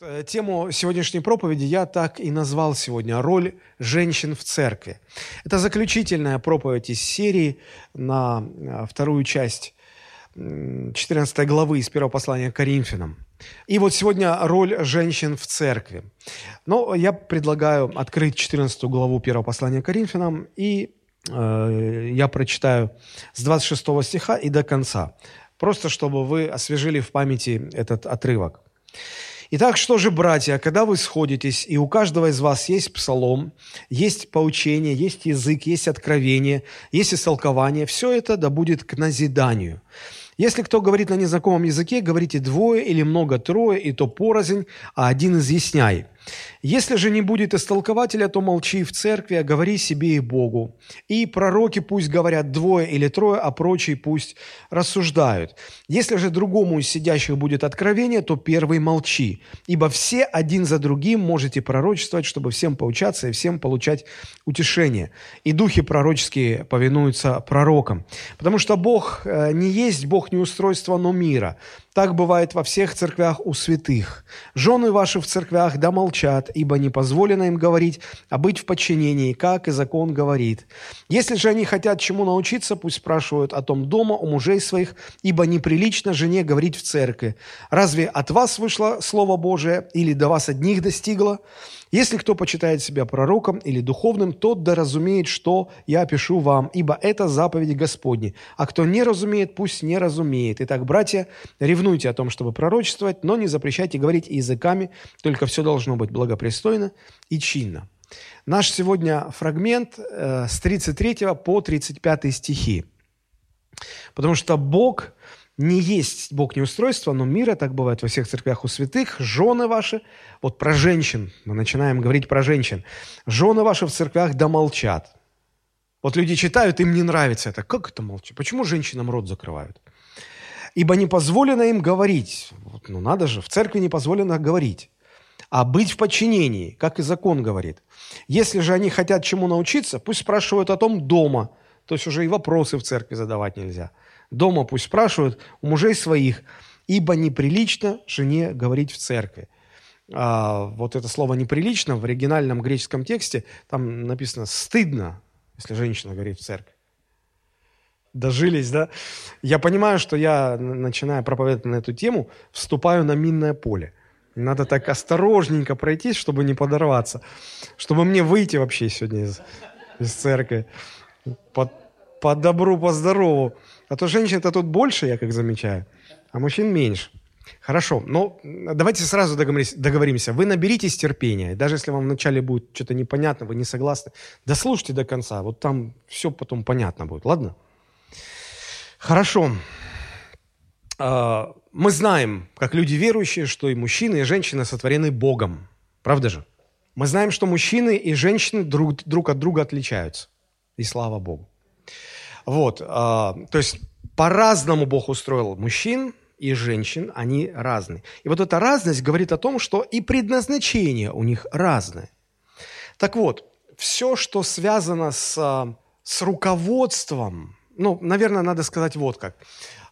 Э, тему сегодняшней проповеди я так и назвал сегодня «Роль женщин в церкви». Это заключительная проповедь из серии на э, вторую часть 14 главы из первого послания к Коринфянам. И вот сегодня роль женщин в церкви. Но я предлагаю открыть 14 главу первого послания к Коринфянам, и э, я прочитаю с 26 стиха и до конца, просто чтобы вы освежили в памяти этот отрывок. Итак, что же, братья, когда вы сходитесь, и у каждого из вас есть псалом, есть поучение, есть язык, есть откровение, есть истолкование, все это да будет к назиданию. Если кто говорит на незнакомом языке, говорите двое или много трое, и то порознь, а один изъясняй. Если же не будет истолкователя, то молчи в церкви, а говори себе и Богу. И пророки пусть говорят двое или трое, а прочие пусть рассуждают. Если же другому из сидящих будет откровение, то первый молчи. Ибо все один за другим можете пророчествовать, чтобы всем поучаться и всем получать утешение. И духи пророческие повинуются пророкам. Потому что Бог э, не есть Бог не устройства, но мира. Так бывает во всех церквях у святых. Жены ваши в церквях да молчат, ибо не позволено им говорить, а быть в подчинении, как и закон говорит. Если же они хотят чему научиться, пусть спрашивают о том дома у мужей своих, ибо неприлично жене говорить в церкви. Разве от вас вышло Слово Божие или до вас одних достигло? Если кто почитает себя пророком или духовным, тот да разумеет, что я пишу вам, ибо это заповеди Господни. А кто не разумеет, пусть не разумеет. Итак, братья, ревнуйте о том, чтобы пророчествовать, но не запрещайте говорить языками, только все должно быть благопристойно и чинно. Наш сегодня фрагмент э, с 33 по 35 стихи. Потому что Бог не есть Бог не устройство, но мира, так бывает во всех церквях у святых, жены ваши, вот про женщин, мы начинаем говорить про женщин, жены ваши в церквях да молчат. Вот люди читают, им не нравится это. Как это молчать? Почему женщинам рот закрывают? Ибо не позволено им говорить. Вот, ну надо же, в церкви не позволено говорить. А быть в подчинении, как и закон говорит. Если же они хотят чему научиться, пусть спрашивают о том дома. То есть уже и вопросы в церкви задавать нельзя. Дома пусть спрашивают у мужей своих, ибо неприлично жене говорить в церкви. А, вот это слово «неприлично» в оригинальном греческом тексте, там написано «стыдно», если женщина говорит в церкви. Дожились, да? Я понимаю, что я, начиная проповедовать на эту тему, вступаю на минное поле. Надо так осторожненько пройтись, чтобы не подорваться. Чтобы мне выйти вообще сегодня из, из церкви. По, по добру, по здорову. А то женщин-то тут больше, я как замечаю, а мужчин меньше. Хорошо, но давайте сразу договоримся. Вы наберитесь терпения, даже если вам вначале будет что-то непонятно, вы не согласны, дослушайте до конца, вот там все потом понятно будет, ладно? Хорошо. А, мы знаем, как люди верующие, что и мужчины, и женщины сотворены Богом. Правда же? Мы знаем, что мужчины и женщины друг, друг от друга отличаются. И слава Богу. Вот, а, то есть по-разному Бог устроил мужчин и женщин, они разные. И вот эта разность говорит о том, что и предназначение у них разное. Так вот, все, что связано с, с руководством, ну, наверное, надо сказать вот как,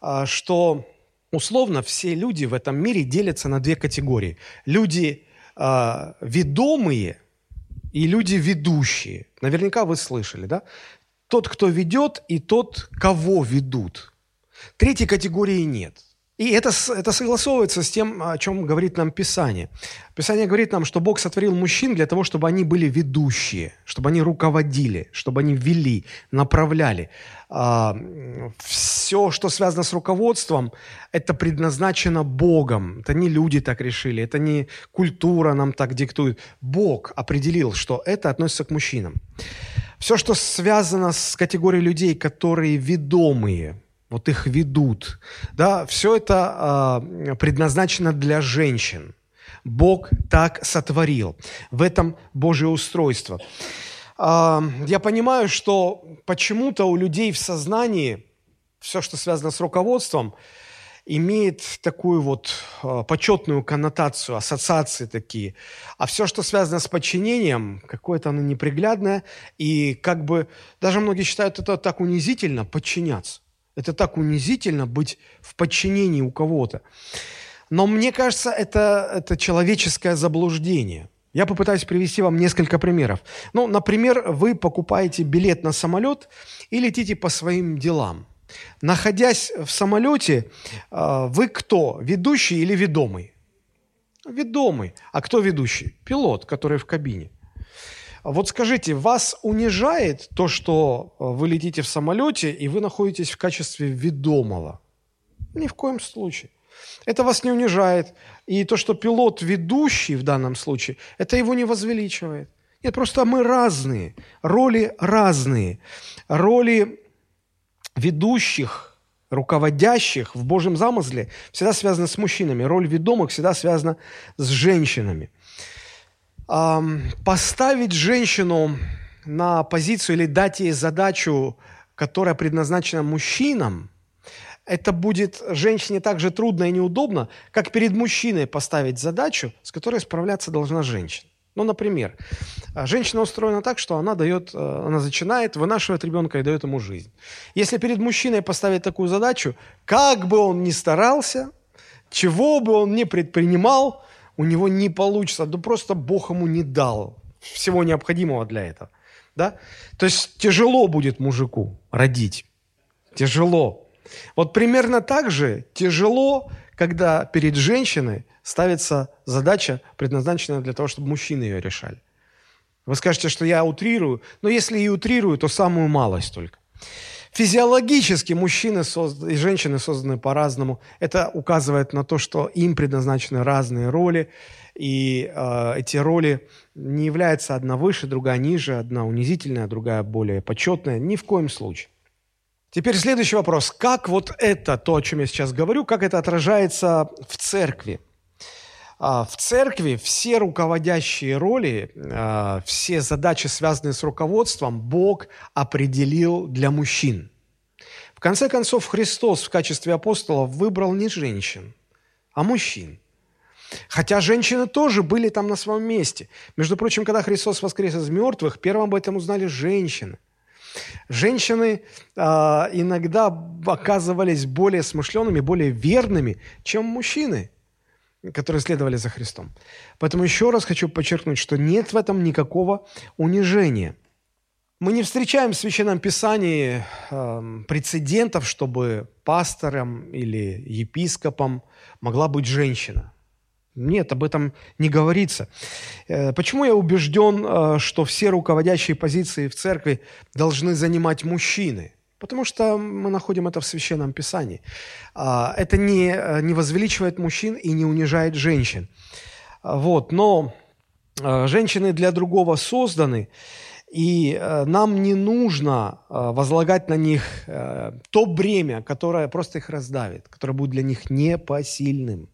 а, что условно все люди в этом мире делятся на две категории. Люди э, ведомые и люди ведущие. Наверняка вы слышали, да? Тот, кто ведет, и тот, кого ведут. Третьей категории нет. И это, это согласовывается с тем, о чем говорит нам Писание. Писание говорит нам, что Бог сотворил мужчин для того, чтобы они были ведущие, чтобы они руководили, чтобы они вели, направляли. А, все, что связано с руководством, это предназначено Богом. Это не люди так решили, это не культура нам так диктует. Бог определил, что это относится к мужчинам. Все, что связано с категорией людей, которые ведомые, вот их ведут, да, все это э, предназначено для женщин. Бог так сотворил. В этом Божье устройство. Э, я понимаю, что почему-то у людей в сознании все, что связано с руководством, имеет такую вот э, почетную коннотацию, ассоциации такие. А все, что связано с подчинением, какое-то оно неприглядное. И как бы даже многие считают это так унизительно, подчиняться. Это так унизительно быть в подчинении у кого-то. Но мне кажется, это, это человеческое заблуждение. Я попытаюсь привести вам несколько примеров. Ну, например, вы покупаете билет на самолет и летите по своим делам. Находясь в самолете, э, вы кто? Ведущий или ведомый? Ведомый. А кто ведущий? Пилот, который в кабине. Вот скажите, вас унижает то, что э, вы летите в самолете и вы находитесь в качестве ведомого? Ни в коем случае. Это вас не унижает. И то, что пилот ведущий в данном случае, это его не возвеличивает. Нет, просто мы разные. Роли разные. Роли ведущих, руководящих в Божьем замысле всегда связаны с мужчинами. Роль ведомых всегда связана с женщинами поставить женщину на позицию или дать ей задачу, которая предназначена мужчинам, это будет женщине так же трудно и неудобно, как перед мужчиной поставить задачу, с которой справляться должна женщина. Ну, например, женщина устроена так, что она дает, э, она зачинает, вынашивает ребенка и дает ему жизнь. Если перед мужчиной поставить такую задачу, как бы он ни старался, чего бы он ни предпринимал, у него не получится, да просто Бог ему не дал всего необходимого для этого. Да? То есть тяжело будет мужику родить. Тяжело. Вот примерно так же тяжело, когда перед женщиной ставится задача, предназначенная для того, чтобы мужчины ее решали. Вы скажете, что я утрирую, но если и утрирую, то самую малость только. Физиологически мужчины созд... и женщины созданы по-разному. Это указывает на то, что им предназначены разные роли, и э, эти роли не являются одна выше, другая ниже, одна унизительная, другая более почетная. Ни в коем случае. Теперь следующий вопрос. Как вот это, то, о чем я сейчас говорю, как это отражается в церкви? А, в церкви все руководящие роли, а, все задачи, связанные с руководством, Бог определил для мужчин. В конце концов, Христос в качестве апостолов выбрал не женщин, а мужчин. Хотя женщины тоже были там на своем месте. Между прочим, когда Христос воскрес из мертвых, первым об этом узнали женщины. Женщины э, иногда оказывались более смышленными, более верными, чем мужчины которые следовали за Христом. Поэтому еще раз хочу подчеркнуть, что нет в этом никакого унижения. Мы не встречаем в Священном Писании э, прецедентов, чтобы пастором или епископом могла быть женщина. Нет, об этом не говорится. Э, почему я убежден, э, что все руководящие позиции в церкви должны занимать мужчины? Потому что мы находим это в Священном Писании. А, это не, э, не возвеличивает мужчин и не унижает женщин. Вот, но э, женщины для другого созданы, и э, нам не нужно возлагать на них то бремя, которое просто их раздавит, которое будет для них непосильным.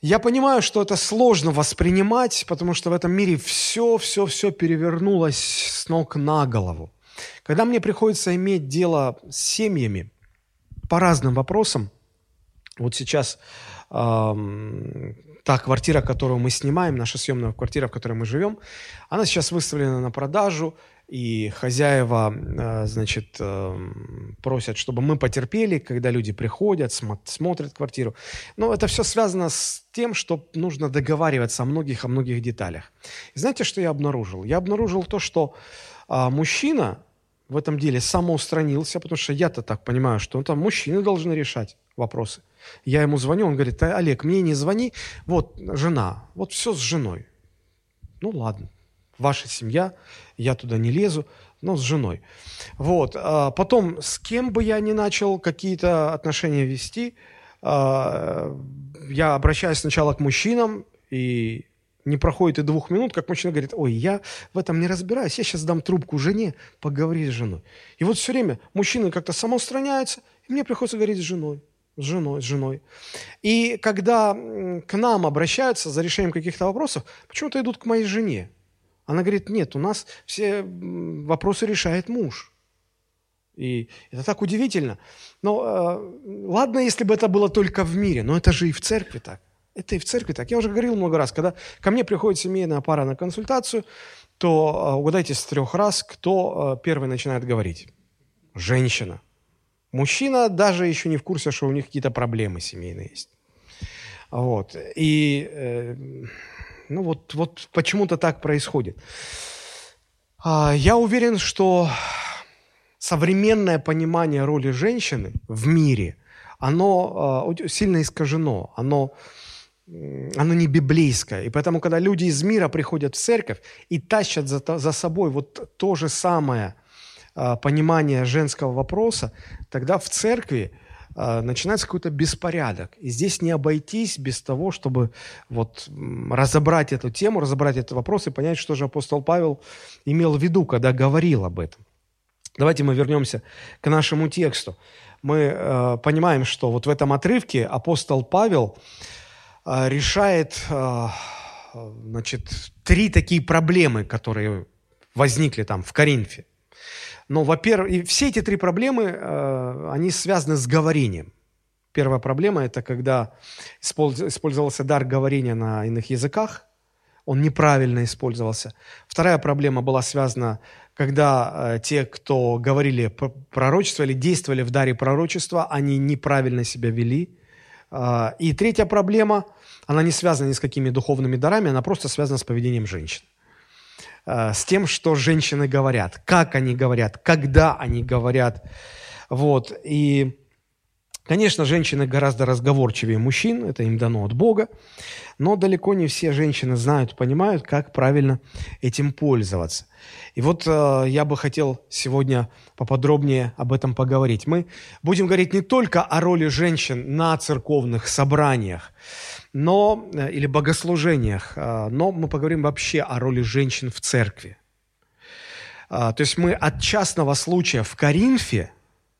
Я понимаю, что это сложно воспринимать, потому что в этом мире все, все, все перевернулось с ног на голову. Когда мне приходится иметь дело с семьями по разным вопросам, вот сейчас э, та квартира, которую мы снимаем, наша съемная квартира, в которой мы живем, она сейчас выставлена на продажу, и хозяева, э, значит, э, просят, чтобы мы потерпели, когда люди приходят, смо- смотрят квартиру. Но это все связано с тем, что нужно договариваться о многих, о многих деталях. И знаете, что я обнаружил? Я обнаружил то, что э, мужчина в этом деле самоустранился, потому что я-то так понимаю, что там мужчины должны решать вопросы. Я ему звоню, он говорит, Олег, мне не звони, вот жена, вот все с женой. Ну ладно, ваша семья, я туда не лезу, но с женой. Вот. А потом, с кем бы я ни начал какие-то отношения вести, а, я обращаюсь сначала к мужчинам, и не проходит и двух минут, как мужчина говорит, ой, я в этом не разбираюсь, я сейчас дам трубку жене, поговори с женой. И вот все время мужчины как-то самоустраняются, и мне приходится говорить с женой, с женой, с женой. И когда к нам обращаются за решением каких-то вопросов, почему-то идут к моей жене. Она говорит, нет, у нас все вопросы решает муж. И это так удивительно. Но э, ладно, если бы это было только в мире, но это же и в церкви так. Это и в церкви так. Я уже говорил много раз, когда ко мне приходит семейная пара на консультацию, то а, угадайте с трех раз, кто а, первый начинает говорить. Женщина. Мужчина даже еще не в курсе, что у них какие-то проблемы семейные есть. Вот. И э, ну вот, вот почему-то так происходит. А, я уверен, что современное понимание роли женщины в мире, оно а, сильно искажено, оно, оно не библейское. И поэтому, когда люди из мира приходят в церковь и тащат за, за собой вот то же самое а, понимание женского вопроса, тогда в церкви начинается какой-то беспорядок. И здесь не обойтись без того, чтобы вот разобрать эту тему, разобрать этот вопрос и понять, что же апостол Павел имел в виду, когда говорил об этом. Давайте мы вернемся к нашему тексту. Мы э, понимаем, что вот в этом отрывке апостол Павел э, решает э, значит, три такие проблемы, которые возникли там в Коринфе. Но, во-первых, и все эти три проблемы, э, они связаны с говорением. Первая проблема – это когда использовался дар говорения на иных языках, он неправильно использовался. Вторая проблема была связана когда те, кто говорили пророчество или действовали в даре пророчества, они неправильно себя вели. Э, и третья проблема, она не связана ни с какими духовными дарами, она просто связана с поведением женщин. Э, с тем, что женщины говорят, как они говорят, когда они говорят. Вот. И Конечно, женщины гораздо разговорчивее мужчин, это им дано от Бога, но далеко не все женщины знают, понимают, как правильно этим пользоваться. И вот э, я бы хотел сегодня поподробнее об этом поговорить. Мы будем говорить не только о роли женщин на церковных собраниях, но, э, или богослужениях, э, но мы поговорим вообще о роли женщин в церкви. Э, то есть мы от частного случая в Коринфе –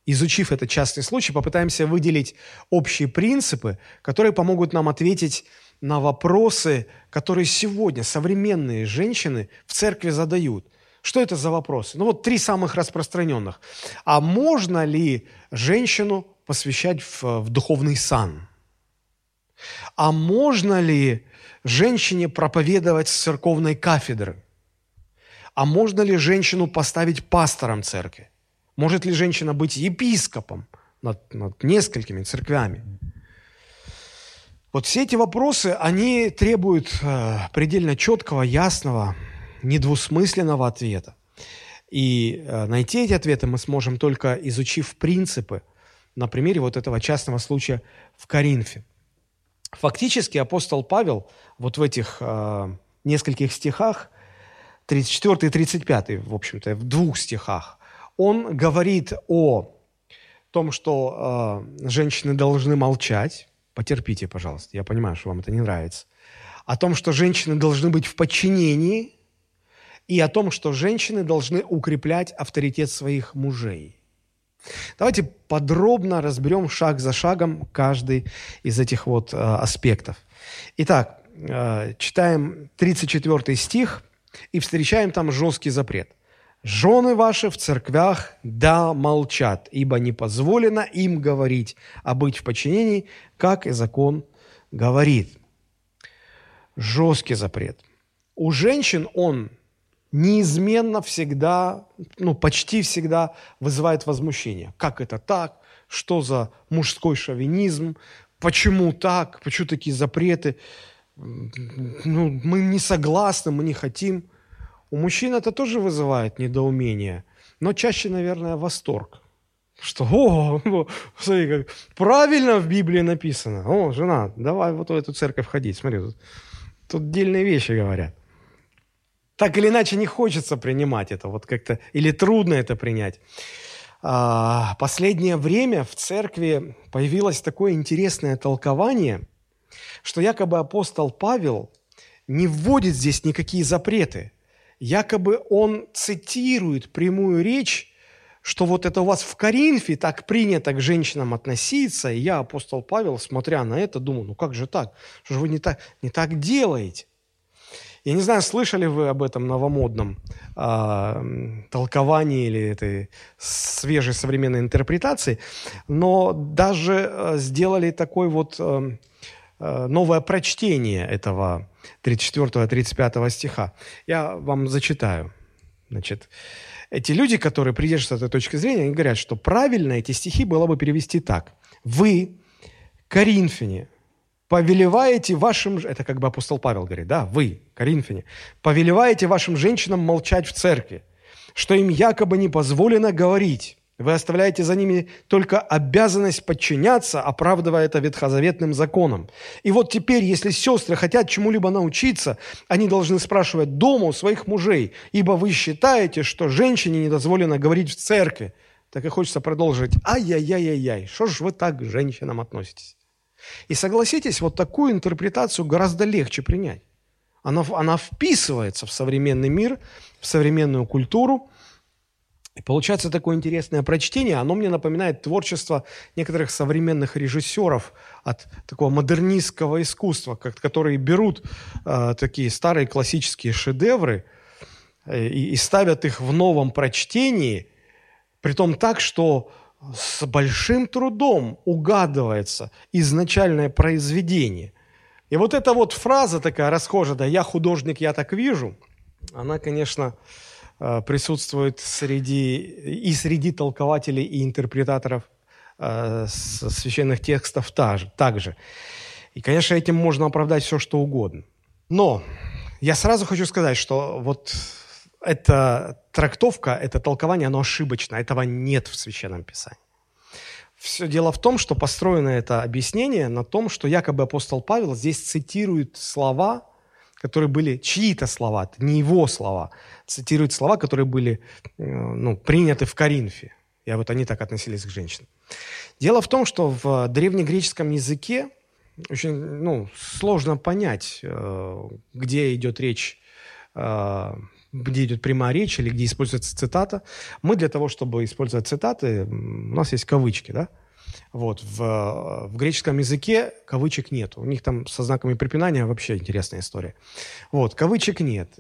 изучив этот частный случай, попытаемся выделить общие принципы, которые помогут нам ответить на вопросы, которые сегодня современные женщины в церкви задают. Что это за вопросы? Ну вот три самых распространенных. А можно ли женщину посвящать в, в духовный сан? А можно ли женщине проповедовать с церковной кафедры? А можно ли женщину поставить пастором церкви? Может ли женщина быть епископом над, над несколькими церквями? Вот все эти вопросы, они требуют э, предельно четкого, ясного, недвусмысленного ответа. И э, найти эти ответы мы сможем только изучив принципы на примере вот этого частного случая в Коринфе. Фактически апостол Павел вот в этих э, нескольких стихах, 34 и 35, в общем-то, в двух стихах, он говорит о том, что э, женщины должны молчать. Потерпите, пожалуйста, я понимаю, что вам это не нравится. О том, что женщины должны быть в подчинении, и о том, что женщины должны укреплять авторитет своих мужей. Давайте подробно разберем шаг за шагом каждый из этих вот э, аспектов. Итак, э, читаем 34 стих и встречаем там жесткий запрет – Жены ваши в церквях да молчат, ибо не позволено им говорить, а быть в подчинении, как и закон говорит. Жесткий запрет. У женщин он неизменно всегда, ну почти всегда вызывает возмущение. Как это так? Что за мужской шовинизм? Почему так? Почему такие запреты? Ну, мы не согласны, мы не хотим. У мужчин это тоже вызывает недоумение, но чаще, наверное, восторг. Что, о, смотри, как правильно в Библии написано. О, жена, давай вот в эту церковь ходить. Смотри, тут, тут дельные вещи говорят. Так или иначе не хочется принимать это, вот как-то, или трудно это принять. А, последнее время в церкви появилось такое интересное толкование, что якобы апостол Павел не вводит здесь никакие запреты – якобы он цитирует прямую речь, что вот это у вас в Коринфе так принято к женщинам относиться, и я, апостол Павел, смотря на это, думаю, ну как же так? Что же вы не так, не так делаете? Я не знаю, слышали вы об этом новомодном э, толковании или этой свежей современной интерпретации, но даже э, сделали такой вот э, новое прочтение этого 34-35 стиха. Я вам зачитаю. Значит, эти люди, которые придерживаются этой точки зрения, они говорят, что правильно эти стихи было бы перевести так. Вы, коринфяне, повелеваете вашим... Это как бы апостол Павел говорит, да, вы, коринфяне, повелеваете вашим женщинам молчать в церкви, что им якобы не позволено говорить. Вы оставляете за ними только обязанность подчиняться, оправдывая это ветхозаветным законом. И вот теперь, если сестры хотят чему-либо научиться, они должны спрашивать дома у своих мужей, ибо вы считаете, что женщине не дозволено говорить в церкви. Так и хочется продолжить. Ай-яй-яй-яй-яй, что ж вы так к женщинам относитесь? И согласитесь, вот такую интерпретацию гораздо легче принять. Она, она вписывается в современный мир, в современную культуру. И получается такое интересное прочтение. Оно мне напоминает творчество некоторых современных режиссеров от такого модернистского искусства, как, которые берут э, такие старые классические шедевры э, и, и ставят их в новом прочтении, притом так, что с большим трудом угадывается изначальное произведение. И вот эта вот фраза такая расхожая, да, «я художник, я так вижу», она, конечно, э, присутствует среди, и среди толкователей и интерпретаторов э, священных текстов также. И, конечно, этим можно оправдать все, что угодно. Но я сразу хочу сказать, что вот эта трактовка, это толкование, оно ошибочно. Этого нет в Священном Писании. Все дело в том, что построено это объяснение на том, что якобы апостол Павел здесь цитирует слова, которые были чьи-то слова, не его слова, цитирует слова, которые были э, ну, приняты в Коринфе. И вот они так относились к женщинам. Дело в том, что в древнегреческом языке очень ну, сложно понять, э, где идет речь э, где идет прямая речь или где используется цитата. Мы для того, чтобы использовать цитаты, у нас есть кавычки, да? Вот, в, в греческом языке кавычек нет. У них там со знаками препинания вообще интересная история. Вот, кавычек нет.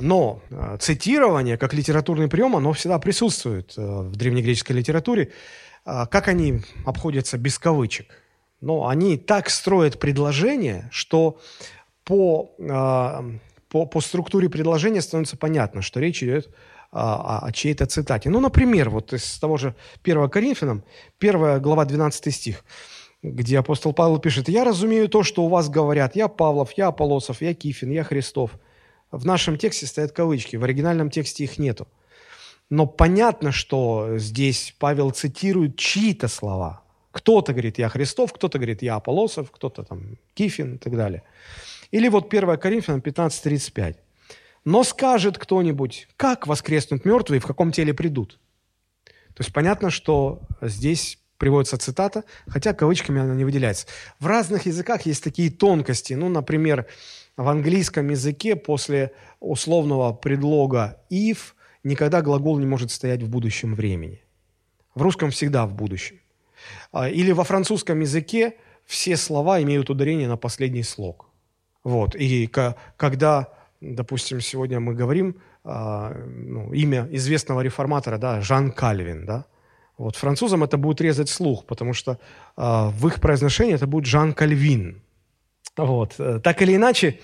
Но э, цитирование, как литературный прием, оно всегда присутствует э, в древнегреческой литературе. Как они обходятся без кавычек? Но они так строят предложение, что по э, по, по структуре предложения становится понятно, что речь идет а, о, о чьей-то цитате. Ну, например, вот из того же 1 Коринфянам, 1 глава 12 стих, где апостол Павел пишет, «Я разумею то, что у вас говорят, я Павлов, я Аполосов, я Кифин, я Христов». В нашем тексте стоят кавычки, в оригинальном тексте их нету. Но понятно, что здесь Павел цитирует чьи-то слова. Кто-то говорит «я Христов», кто-то говорит «я Аполосов», кто-то там Кифин и так далее. Или вот 1 Коринфянам 15.35. «Но скажет кто-нибудь, как воскреснут мертвые, в каком теле придут?» То есть понятно, что здесь приводится цитата, хотя кавычками она не выделяется. В разных языках есть такие тонкости. Ну, например, в английском языке после условного предлога «if» никогда глагол не может стоять в будущем времени. В русском всегда в будущем. А, или во французском языке все слова имеют ударение на последний слог. Вот. И когда, допустим, сегодня мы говорим э, ну, имя известного реформатора, да, Жан Кальвин, да, вот французам это будет резать слух, потому что э, в их произношении это будет Жан Кальвин. Вот. Э, так или иначе,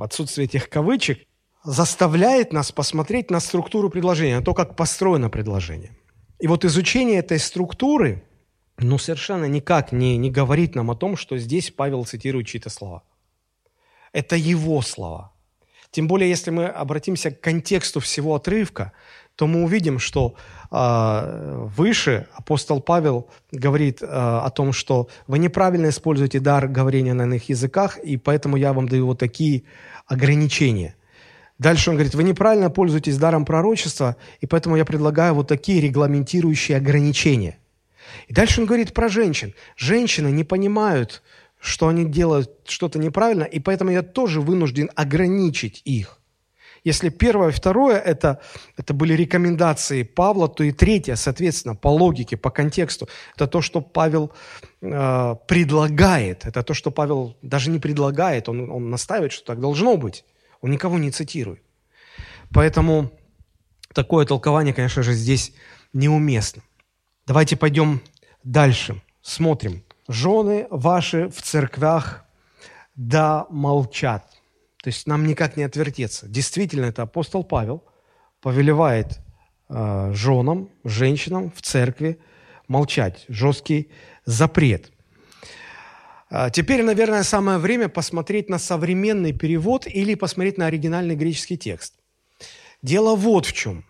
отсутствие этих кавычек заставляет нас посмотреть на структуру предложения, на то, как построено предложение. И вот изучение этой структуры, ну, совершенно никак не, не говорит нам о том, что здесь Павел цитирует чьи-то слова. Это его слова. Тем более, если мы обратимся к контексту всего отрывка, то мы увидим, что э, выше апостол Павел говорит э, о том, что вы неправильно используете дар говорения на иных языках, и поэтому я вам даю вот такие ограничения. Дальше он говорит, вы неправильно пользуетесь даром пророчества, и поэтому я предлагаю вот такие регламентирующие ограничения. И дальше он говорит про женщин. Женщины не понимают, что они делают что-то неправильно, и поэтому я тоже вынужден ограничить их. Если первое и второе это, это были рекомендации Павла, то и третье, соответственно, по логике, по контексту, это то, что Павел э, предлагает. Это то, что Павел даже не предлагает, он, он настаивает, что так должно быть. Он никого не цитирует. Поэтому такое толкование, конечно же, здесь неуместно. Давайте пойдем дальше, смотрим жены ваши в церквях да молчат. То есть нам никак не отвертеться. Действительно, это апостол Павел повелевает э, женам, женщинам в церкви молчать. Жесткий запрет. А, теперь, наверное, самое время посмотреть на современный перевод или посмотреть на оригинальный греческий текст. Дело вот в чем.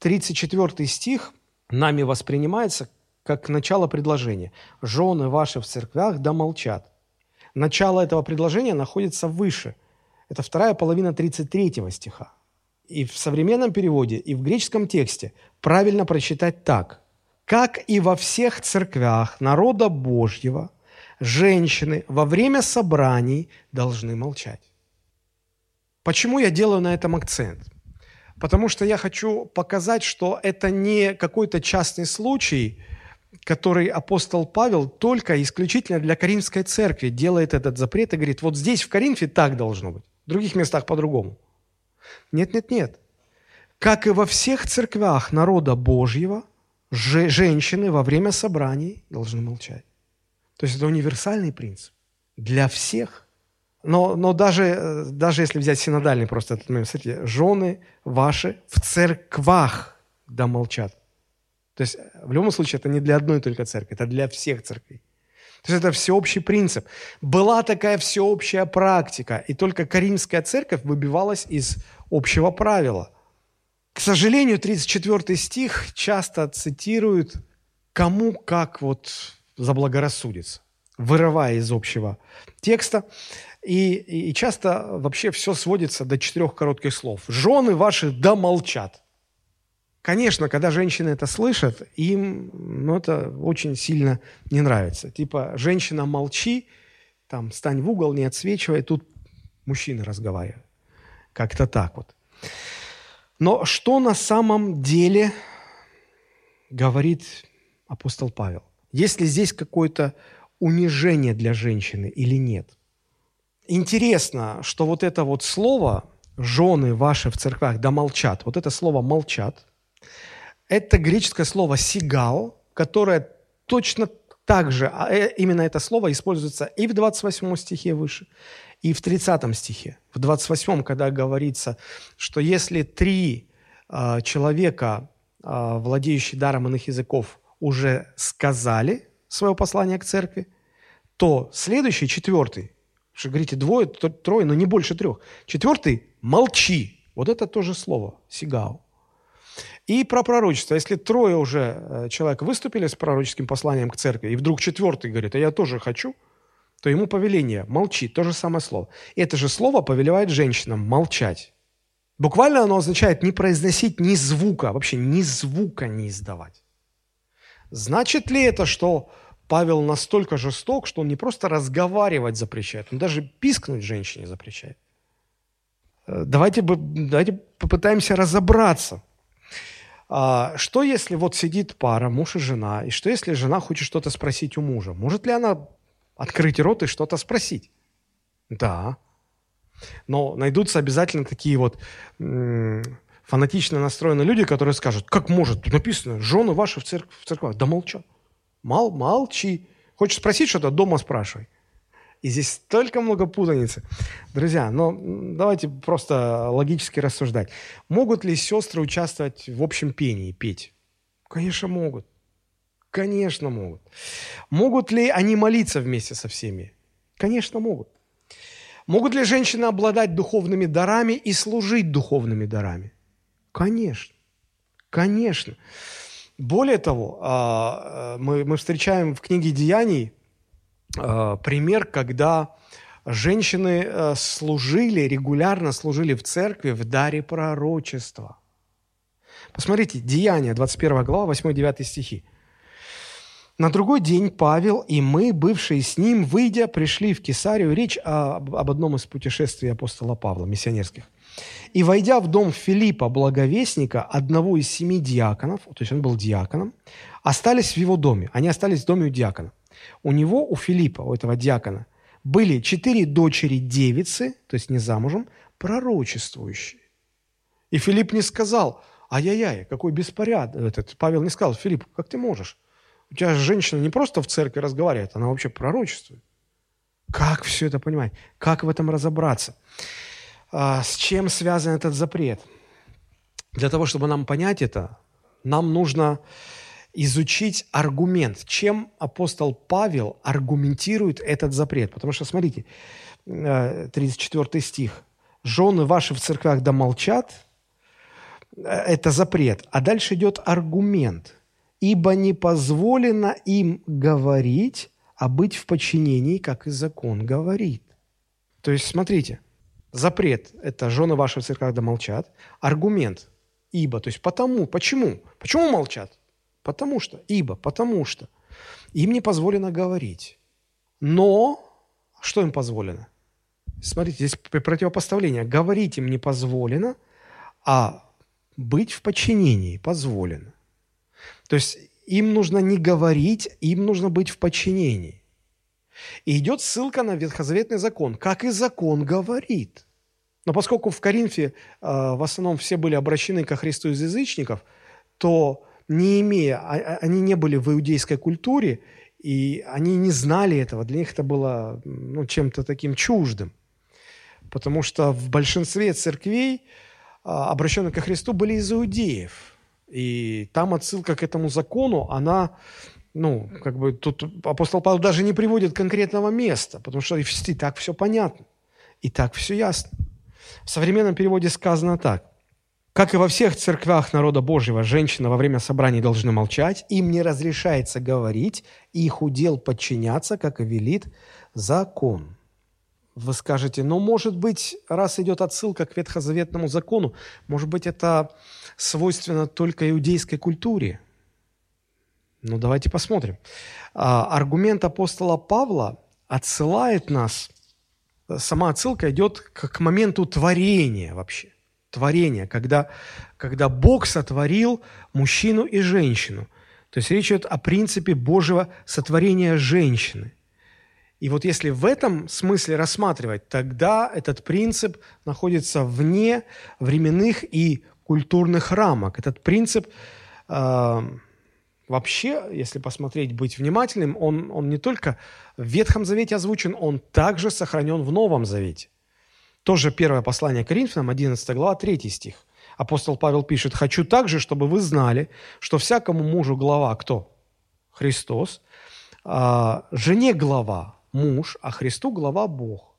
34 стих нами воспринимается как начало предложения. «Жены ваши в церквях да молчат». Начало этого предложения находится выше. Это вторая половина 33 стиха. И в современном переводе, и в греческом тексте правильно прочитать так. «Как и во всех церквях народа Божьего – женщины во время собраний должны молчать. Почему я делаю на этом акцент? Потому что я хочу показать, что это не какой-то частный случай, который апостол Павел только исключительно для Каримской церкви делает этот запрет и говорит, вот здесь в Коринфе так должно быть, в других местах по-другому. Нет, нет, нет. Как и во всех церквях народа Божьего, женщины во время собраний должны молчать. То есть это универсальный принцип для всех. Но, но даже, даже если взять синодальный просто этот момент, смотрите, жены ваши в церквах да молчат. То есть в любом случае это не для одной только церкви, это для всех церквей. То есть это всеобщий принцип. Была такая всеобщая практика, и только Каримская церковь выбивалась из общего правила. К сожалению, 34 стих часто цитируют кому как вот заблагорассудится, вырывая из общего текста. И, и, часто вообще все сводится до четырех коротких слов. «Жены ваши да молчат». Конечно, когда женщины это слышат, им ну, это очень сильно не нравится. Типа, женщина молчи, там, стань в угол, не отсвечивай, тут мужчины разговаривают. Как-то так вот. Но что на самом деле говорит апостол Павел? Есть ли здесь какое-то унижение для женщины или нет? Интересно, что вот это вот слово «жены ваши в церквях да молчат», вот это слово «молчат», это греческое слово «сигал», которое точно так же, а э, именно это слово используется и в 28 стихе выше, и в 30 стихе. В 28, когда говорится, что если три э, человека, э, владеющие даром иных языков, уже сказали свое послание к церкви, то следующий, четвертый, что говорите двое, трое, но не больше трех. Четвертый – молчи. Вот это тоже слово, сигау. И про пророчество. Если трое уже э, человек выступили с пророческим посланием к церкви, и вдруг четвертый говорит, а я тоже хочу, то ему повеление – молчи, то же самое слово. Это же слово повелевает женщинам молчать. Буквально оно означает не произносить ни звука, вообще ни звука не издавать. Значит ли это, что Павел настолько жесток, что он не просто разговаривать запрещает, он даже пискнуть женщине запрещает? Э, давайте, давайте попытаемся разобраться. А, что если вот сидит пара, муж и жена, и что если жена хочет что-то спросить у мужа? Может ли она открыть рот и что-то спросить? Да. Но найдутся обязательно такие вот фанатично настроенные люди, которые скажут, как может, тут написано, жены ваши в, церкв, в церквах. Да молчат. Мол, молчи. Хочешь спросить что-то, дома спрашивай. И здесь столько много путаницы. Друзья, но давайте просто логически рассуждать. Могут ли сестры участвовать в общем пении, петь? Конечно, могут. Конечно, могут. Могут ли они молиться вместе со всеми? Конечно, могут. Могут ли женщины обладать духовными дарами и служить духовными дарами? Конечно, конечно. Более того, а, мы, мы встречаем в книге «Деяний» пример, когда женщины а, служили, регулярно служили в церкви в даре пророчества. Посмотрите, Деяния, 21 глава, 8-9 стихи. На другой день Павел и мы, бывшие с ним, выйдя, пришли в Кесарию. Речь об, об одном из путешествий апостола Павла, миссионерских. И войдя в дом Филиппа, благовестника, одного из семи диаконов, то есть он был диаконом, остались в его доме. Они остались в доме у диакона. У него, у Филиппа, у этого диакона, были четыре дочери девицы, то есть не замужем, пророчествующие. И Филипп не сказал, ай-яй-яй, какой беспорядок. Этот, Павел не сказал, Филипп, как ты можешь? У тебя женщина не просто в церкви разговаривает, она вообще пророчествует. Как все это понимать? Как в этом разобраться? А, с чем связан этот запрет? Для того, чтобы нам понять это, нам нужно изучить аргумент, чем апостол Павел аргументирует этот запрет. Потому что, смотрите, 34 э, стих. «Жены ваши в церквях да молчат» – это запрет. А дальше идет аргумент. «Ибо не позволено им говорить, а быть в подчинении, как и закон говорит». То есть, смотрите, запрет – это «жены ваши в церквях да молчат». Аргумент – «ибо», то есть «потому». Почему? Почему молчат? Потому что, ибо, потому что им не позволено говорить. Но что им позволено? Смотрите, здесь противопоставление. Говорить им не позволено, а быть в подчинении позволено. То есть им нужно не говорить, им нужно быть в подчинении. И идет ссылка на ветхозаветный закон, как и закон говорит. Но поскольку в Коринфе э, в основном все были обращены ко Христу из язычников, то не имея, а, а, они не были в иудейской культуре, и они не знали этого, для них это было ну, чем-то таким чуждым. Потому что в большинстве церквей, а, обращенных ко Христу, были из иудеев. И там отсылка к этому закону, она, ну, как бы тут апостол Павел даже не приводит конкретного места, потому что и так все понятно, и так все ясно. В современном переводе сказано так – как и во всех церквях народа Божьего, женщины во время собраний должны молчать, им не разрешается говорить, их удел подчиняться, как и велит закон. Вы скажете, ну, может быть, раз идет отсылка к ветхозаветному закону, может быть, это свойственно только иудейской культуре. Ну, давайте посмотрим. А, аргумент апостола Павла отсылает нас, сама отсылка идет к моменту творения вообще творения, когда, когда Бог сотворил мужчину и женщину. То есть речь идет о принципе Божьего сотворения женщины. И вот если в этом смысле рассматривать, тогда этот принцип находится вне временных и культурных рамок. Этот принцип э, вообще, если посмотреть, быть внимательным, он, он не только в Ветхом Завете озвучен, он также сохранен в Новом Завете. Тоже первое послание Коринфянам, 11 глава, 3 стих. Апостол Павел пишет, «Хочу также, чтобы вы знали, что всякому мужу глава кто? Христос, а, жене глава муж, а Христу глава Бог».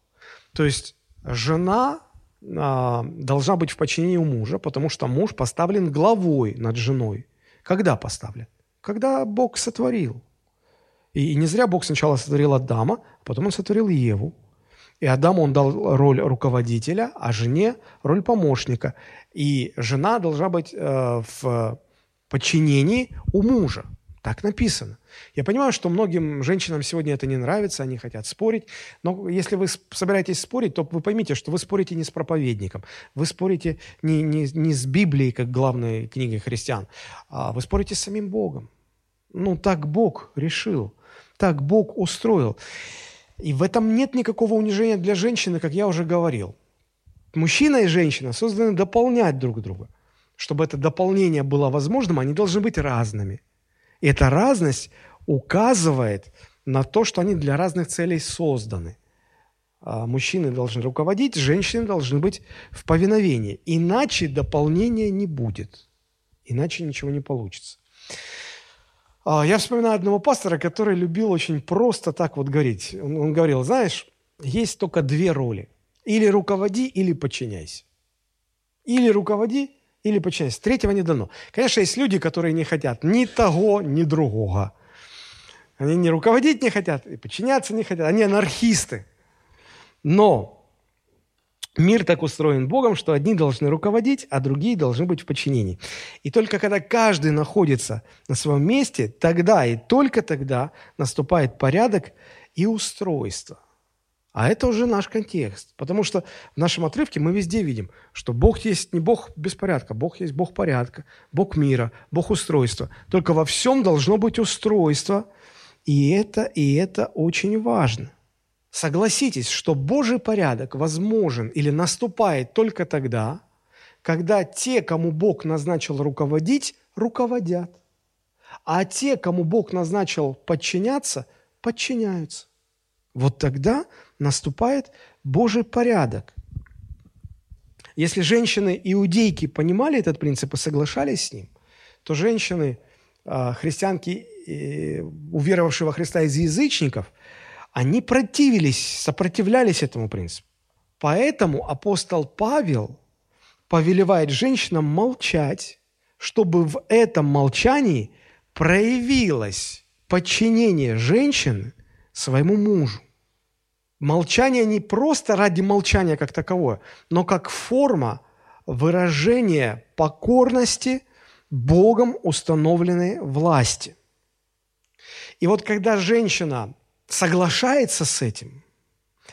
То есть жена а, должна быть в подчинении у мужа, потому что муж поставлен главой над женой. Когда поставлен? Когда Бог сотворил. И, и не зря Бог сначала сотворил Адама, а потом он сотворил Еву. И Адаму он дал роль руководителя, а жене роль помощника. И жена должна быть э, в подчинении у мужа. Так написано. Я понимаю, что многим женщинам сегодня это не нравится, они хотят спорить, но если вы собираетесь спорить, то вы поймите, что вы спорите не с проповедником, вы спорите не, не, не с Библией, как главной книгой христиан, а вы спорите с самим Богом. Ну, так Бог решил, так Бог устроил. И в этом нет никакого унижения для женщины, как я уже говорил. Мужчина и женщина созданы дополнять друг друга. Чтобы это дополнение было возможным, они должны быть разными. И эта разность указывает на то, что они для разных целей созданы. А мужчины должны руководить, женщины должны быть в повиновении. Иначе дополнения не будет. Иначе ничего не получится. А, я вспоминаю одного пастора, который любил очень просто так вот говорить. Он, он говорил, знаешь, есть только две роли. Или руководи, или подчиняйся. Или руководи, или подчиняйся. Третьего не дано. Конечно, есть люди, которые не хотят ни того, ни другого. Они не руководить не хотят, и подчиняться не хотят. Они анархисты. Но Мир так устроен Богом, что одни должны руководить, а другие должны быть в подчинении. И только когда каждый находится на своем месте, тогда и только тогда наступает порядок и устройство. А это уже наш контекст. Потому что в нашем отрывке мы везде видим, что Бог есть не Бог беспорядка, Бог есть Бог порядка, Бог мира, Бог устройства. Только во всем должно быть устройство, и это, и это очень важно. Согласитесь, что Божий порядок возможен или наступает только тогда, когда те, кому Бог назначил руководить, руководят, а те, кому Бог назначил подчиняться, подчиняются. Вот тогда наступает Божий порядок. Если женщины-иудейки понимали этот принцип и соглашались с ним, то женщины э, христианки, э, уверовавшие во Христа из язычников, они противились, сопротивлялись этому принципу. Поэтому апостол Павел повелевает женщинам молчать, чтобы в этом молчании проявилось подчинение женщины своему мужу. Молчание не просто ради молчания как таковое, но как форма выражения покорности Богом установленной власти. И вот когда женщина соглашается с этим,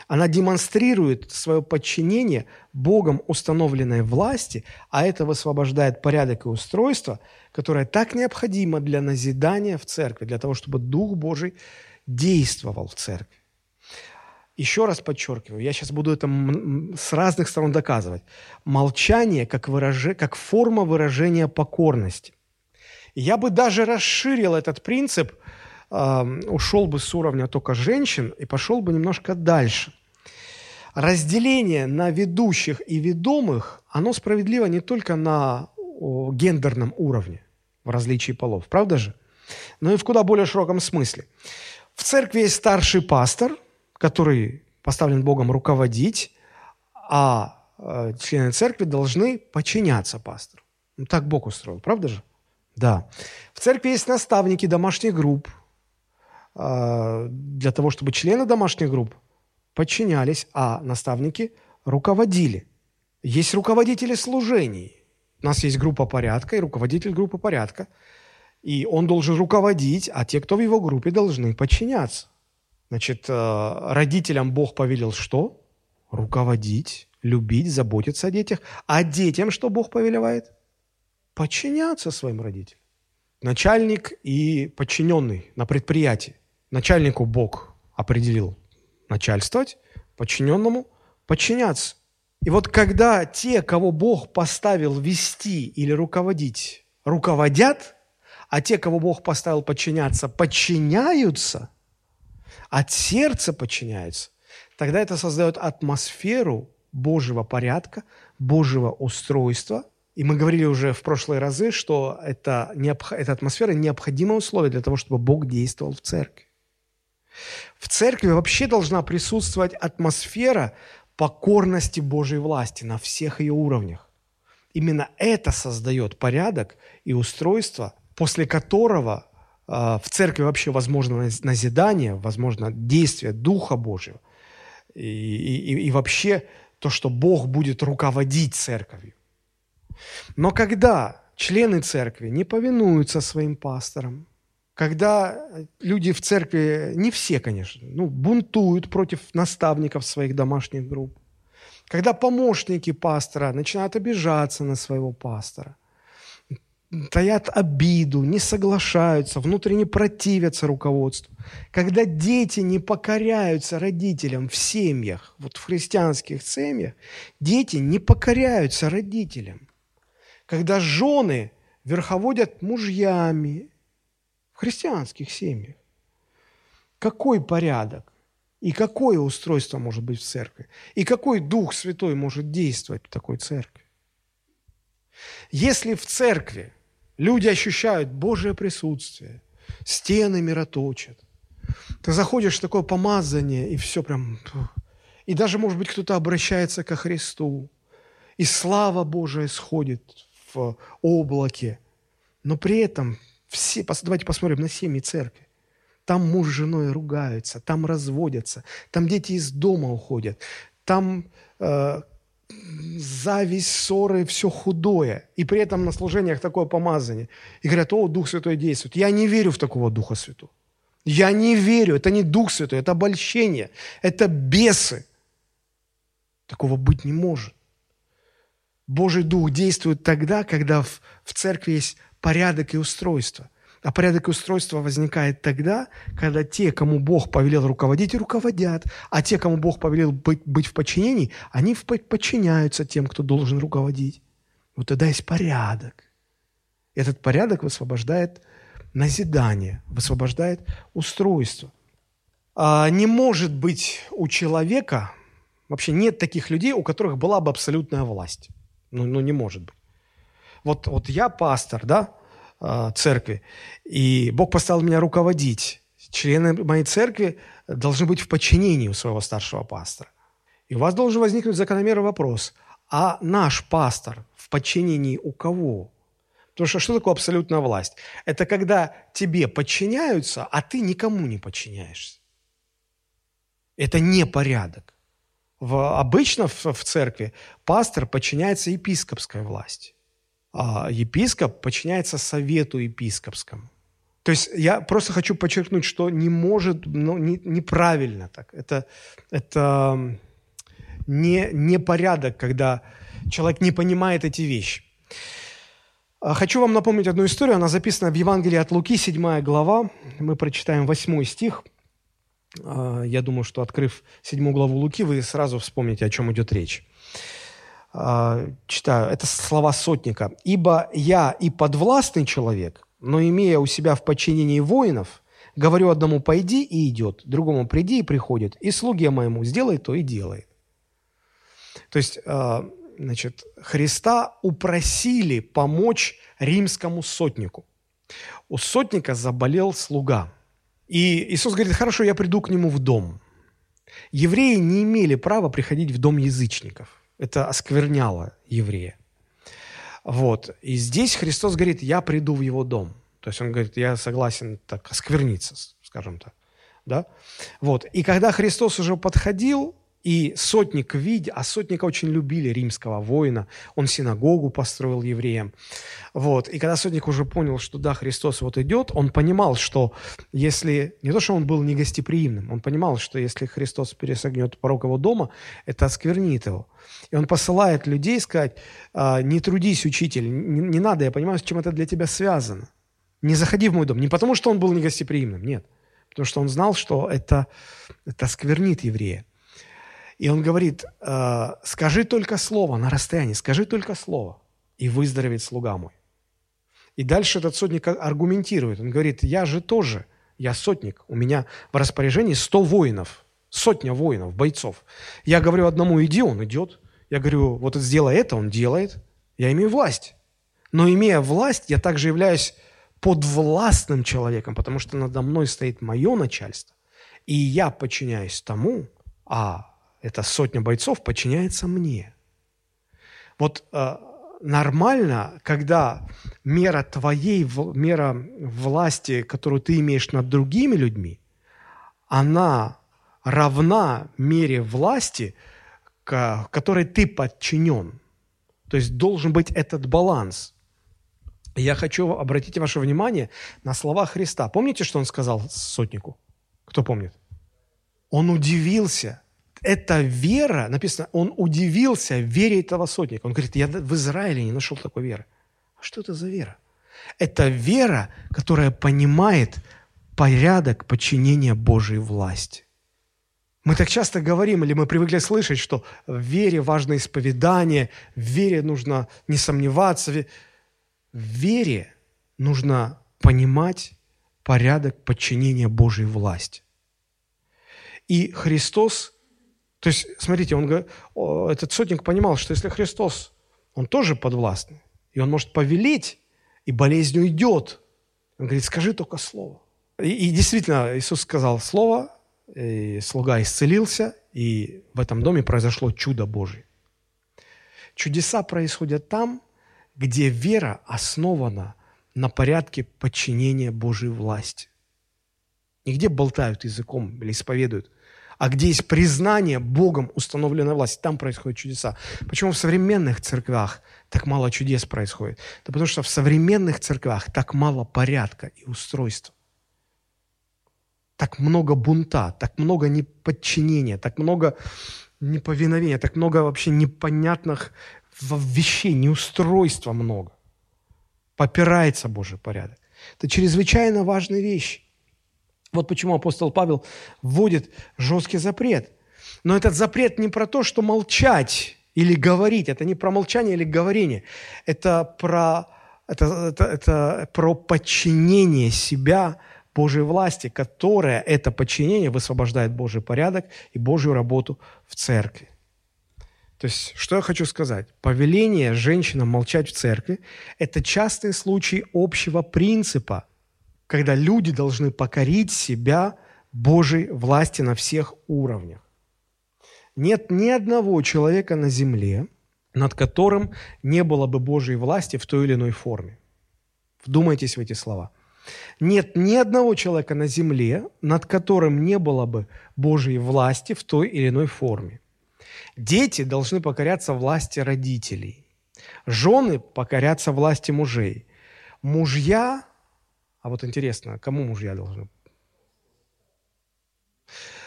она демонстрирует свое подчинение Богом установленной власти, а это высвобождает порядок и устройство, которое так необходимо для назидания в церкви, для того, чтобы Дух Божий действовал в церкви. Еще раз подчеркиваю, я сейчас буду это с разных сторон доказывать. Молчание как, выраж... как форма выражения покорности. Я бы даже расширил этот принцип, ушел бы с уровня только женщин и пошел бы немножко дальше. Разделение на ведущих и ведомых, оно справедливо не только на гендерном уровне, в различии полов, правда же? Но и в куда более широком смысле. В церкви есть старший пастор – который поставлен Богом руководить, а э, члены церкви должны подчиняться пастору. Ну, так Бог устроил, правда же? Да. В церкви есть наставники домашних групп, для того, чтобы члены домашних групп подчинялись, а наставники руководили. Есть руководители служений. У нас есть группа порядка и руководитель группы порядка. И он должен руководить, а те, кто в его группе, должны подчиняться. Значит, э, родителям Бог повелел что? Руководить, любить, заботиться о детях. А детям что Бог повелевает? Подчиняться своим родителям. Начальник и подчиненный на предприятии. Начальнику Бог определил начальствовать, подчиненному подчиняться. И вот когда те, кого Бог поставил вести или руководить, руководят, а те, кого Бог поставил подчиняться, подчиняются – от сердца подчиняются, тогда это создает атмосферу Божьего порядка, Божьего устройства. И мы говорили уже в прошлые разы, что это, эта атмосфера – необходимое условие для того, чтобы Бог действовал в церкви. В церкви вообще должна присутствовать атмосфера покорности Божьей власти на всех ее уровнях. Именно это создает порядок и устройство, после которого а, в церкви вообще возможно назидание, возможно действие Духа Божьего. И, и, и вообще то, что Бог будет руководить церковью. Но когда члены церкви не повинуются своим пасторам, когда люди в церкви, не все, конечно, ну, бунтуют против наставников своих домашних групп, когда помощники пастора начинают обижаться на своего пастора – таят обиду, не соглашаются, внутренне противятся руководству. Когда дети не покоряются родителям в семьях, вот в христианских семьях, дети не покоряются родителям. Когда жены верховодят мужьями в христианских семьях. Какой порядок? И какое устройство может быть в церкви? И какой Дух Святой может действовать в такой церкви? Если в церкви Люди ощущают Божье присутствие, стены мироточат. Ты заходишь в такое помазание, и все прям... И даже, может быть, кто-то обращается ко Христу, и слава Божия сходит в облаке. Но при этом все, давайте посмотрим на семьи церкви. Там муж с женой ругаются, там разводятся, там дети из дома уходят, там э, зависть, ссоры, все худое. И при этом на служениях такое помазание. И говорят, о, Дух Святой действует. Я не верю в такого Духа Святого. Я не верю. Это не Дух Святой, это обольщение. Это бесы. Такого быть не может. Божий Дух действует тогда, когда в, в церкви есть порядок и устройство. А порядок устройства возникает тогда, когда те, кому Бог повелел руководить, руководят, а те, кому Бог повелел быть, быть в подчинении, они подчиняются тем, кто должен руководить. Вот тогда есть порядок. Этот порядок высвобождает назидание, высвобождает устройство. А не может быть у человека, вообще нет таких людей, у которых была бы абсолютная власть. Ну, ну не может быть. Вот, вот я пастор, да, э, церкви. И Бог поставил меня руководить. Члены моей церкви должны быть в подчинении у своего старшего пастора. И у вас должен возникнуть закономерный вопрос, а наш пастор в подчинении у кого? Потому что что такое абсолютная власть? Это когда тебе подчиняются, а ты никому не подчиняешься. Это не порядок. В, обычно в, в церкви пастор подчиняется епископской власти, а епископ подчиняется совету епископскому. То есть я просто хочу подчеркнуть, что не может, ну, не, неправильно так. Это, это не, не порядок, когда человек не понимает эти вещи. А, хочу вам напомнить одну историю. Она записана в Евангелии от Луки, 7 глава. Мы прочитаем 8 стих. А, я думаю, что открыв 7 главу Луки, вы сразу вспомните, о чем идет речь. А, читаю. Это слова сотника. «Ибо я и подвластный человек, но имея у себя в подчинении воинов, говорю одному «пойди» и идет, другому «приди» и приходит, и слуге моему «сделай то» и делает». То есть значит, Христа упросили помочь римскому сотнику. У сотника заболел слуга. И Иисус говорит, хорошо, я приду к нему в дом. Евреи не имели права приходить в дом язычников. Это оскверняло еврея. Вот. И здесь Христос говорит, я приду в его дом. То есть он говорит, я согласен так оскверниться, скажем так. Да? Вот. И когда Христос уже подходил, и сотник, видя, а сотника очень любили римского воина, он синагогу построил евреям. Вот. И когда сотник уже понял, что да, Христос вот идет, он понимал, что если, не то, что он был негостеприимным, он понимал, что если Христос пересогнет порог его дома, это осквернит его. И он посылает людей сказать, «А, не трудись, учитель, не, не надо, я понимаю, с чем это для тебя связано. Не заходи в мой дом. Не потому, что он был негостеприимным, нет. Потому что он знал, что это, это осквернит еврея. И он говорит, э, скажи только слово на расстоянии, скажи только слово, и выздоровеет слуга мой. И дальше этот сотник аргументирует. Он говорит, я же тоже, я сотник, у меня в распоряжении 100 воинов, сотня воинов, бойцов. Я говорю одному, иди, он идет. Я говорю, вот сделай это, он делает. Я имею власть. Но имея власть, я также являюсь подвластным человеком, потому что надо мной стоит мое начальство. И я подчиняюсь тому, а эта сотня бойцов подчиняется мне. Вот э, нормально, когда мера твоей, мера власти, которую ты имеешь над другими людьми, она равна мере власти, к которой ты подчинен. То есть должен быть этот баланс. Я хочу обратить ваше внимание на слова Христа. Помните, что он сказал сотнику? Кто помнит? Он удивился – эта вера, написано, он удивился вере этого сотника. Он говорит, я в Израиле не нашел такой веры. А что это за вера? Это вера, которая понимает порядок подчинения Божьей власти. Мы так часто говорим, или мы привыкли слышать, что в вере важно исповедание, в вере нужно не сомневаться. В вере нужно понимать порядок подчинения Божьей власти. И Христос то есть, смотрите, он, этот сотник понимал, что если Христос, он тоже подвластный, и он может повелеть, и болезнь уйдет. Он говорит, скажи только слово. И, и действительно, Иисус сказал слово, и слуга исцелился, и в этом доме произошло чудо Божие. Чудеса происходят там, где вера основана на порядке подчинения Божьей власти. Нигде болтают языком или исповедуют – а где есть признание Богом установленной власти, там происходят чудеса. Почему в современных церквях так мало чудес происходит? Да потому что в современных церквях так мало порядка и устройства. Так много бунта, так много неподчинения, так много неповиновения, так много вообще непонятных вещей, неустройства много. Попирается Божий порядок. Это чрезвычайно важная вещь. Вот почему апостол Павел вводит жесткий запрет. Но этот запрет не про то, что молчать или говорить. Это не про молчание или говорение. Это про, это, это, это про подчинение себя Божьей власти, которая это подчинение высвобождает Божий порядок и Божью работу в церкви. То есть, что я хочу сказать? Повеление женщинам молчать в церкви – это частый случай общего принципа, когда люди должны покорить себя Божьей власти на всех уровнях. Нет ни одного человека на земле, над которым не было бы Божьей власти в той или иной форме. Вдумайтесь в эти слова. Нет ни одного человека на земле, над которым не было бы Божьей власти в той или иной форме. Дети должны покоряться власти родителей. Жены покоряться власти мужей. Мужья, а вот интересно, кому мужья должны?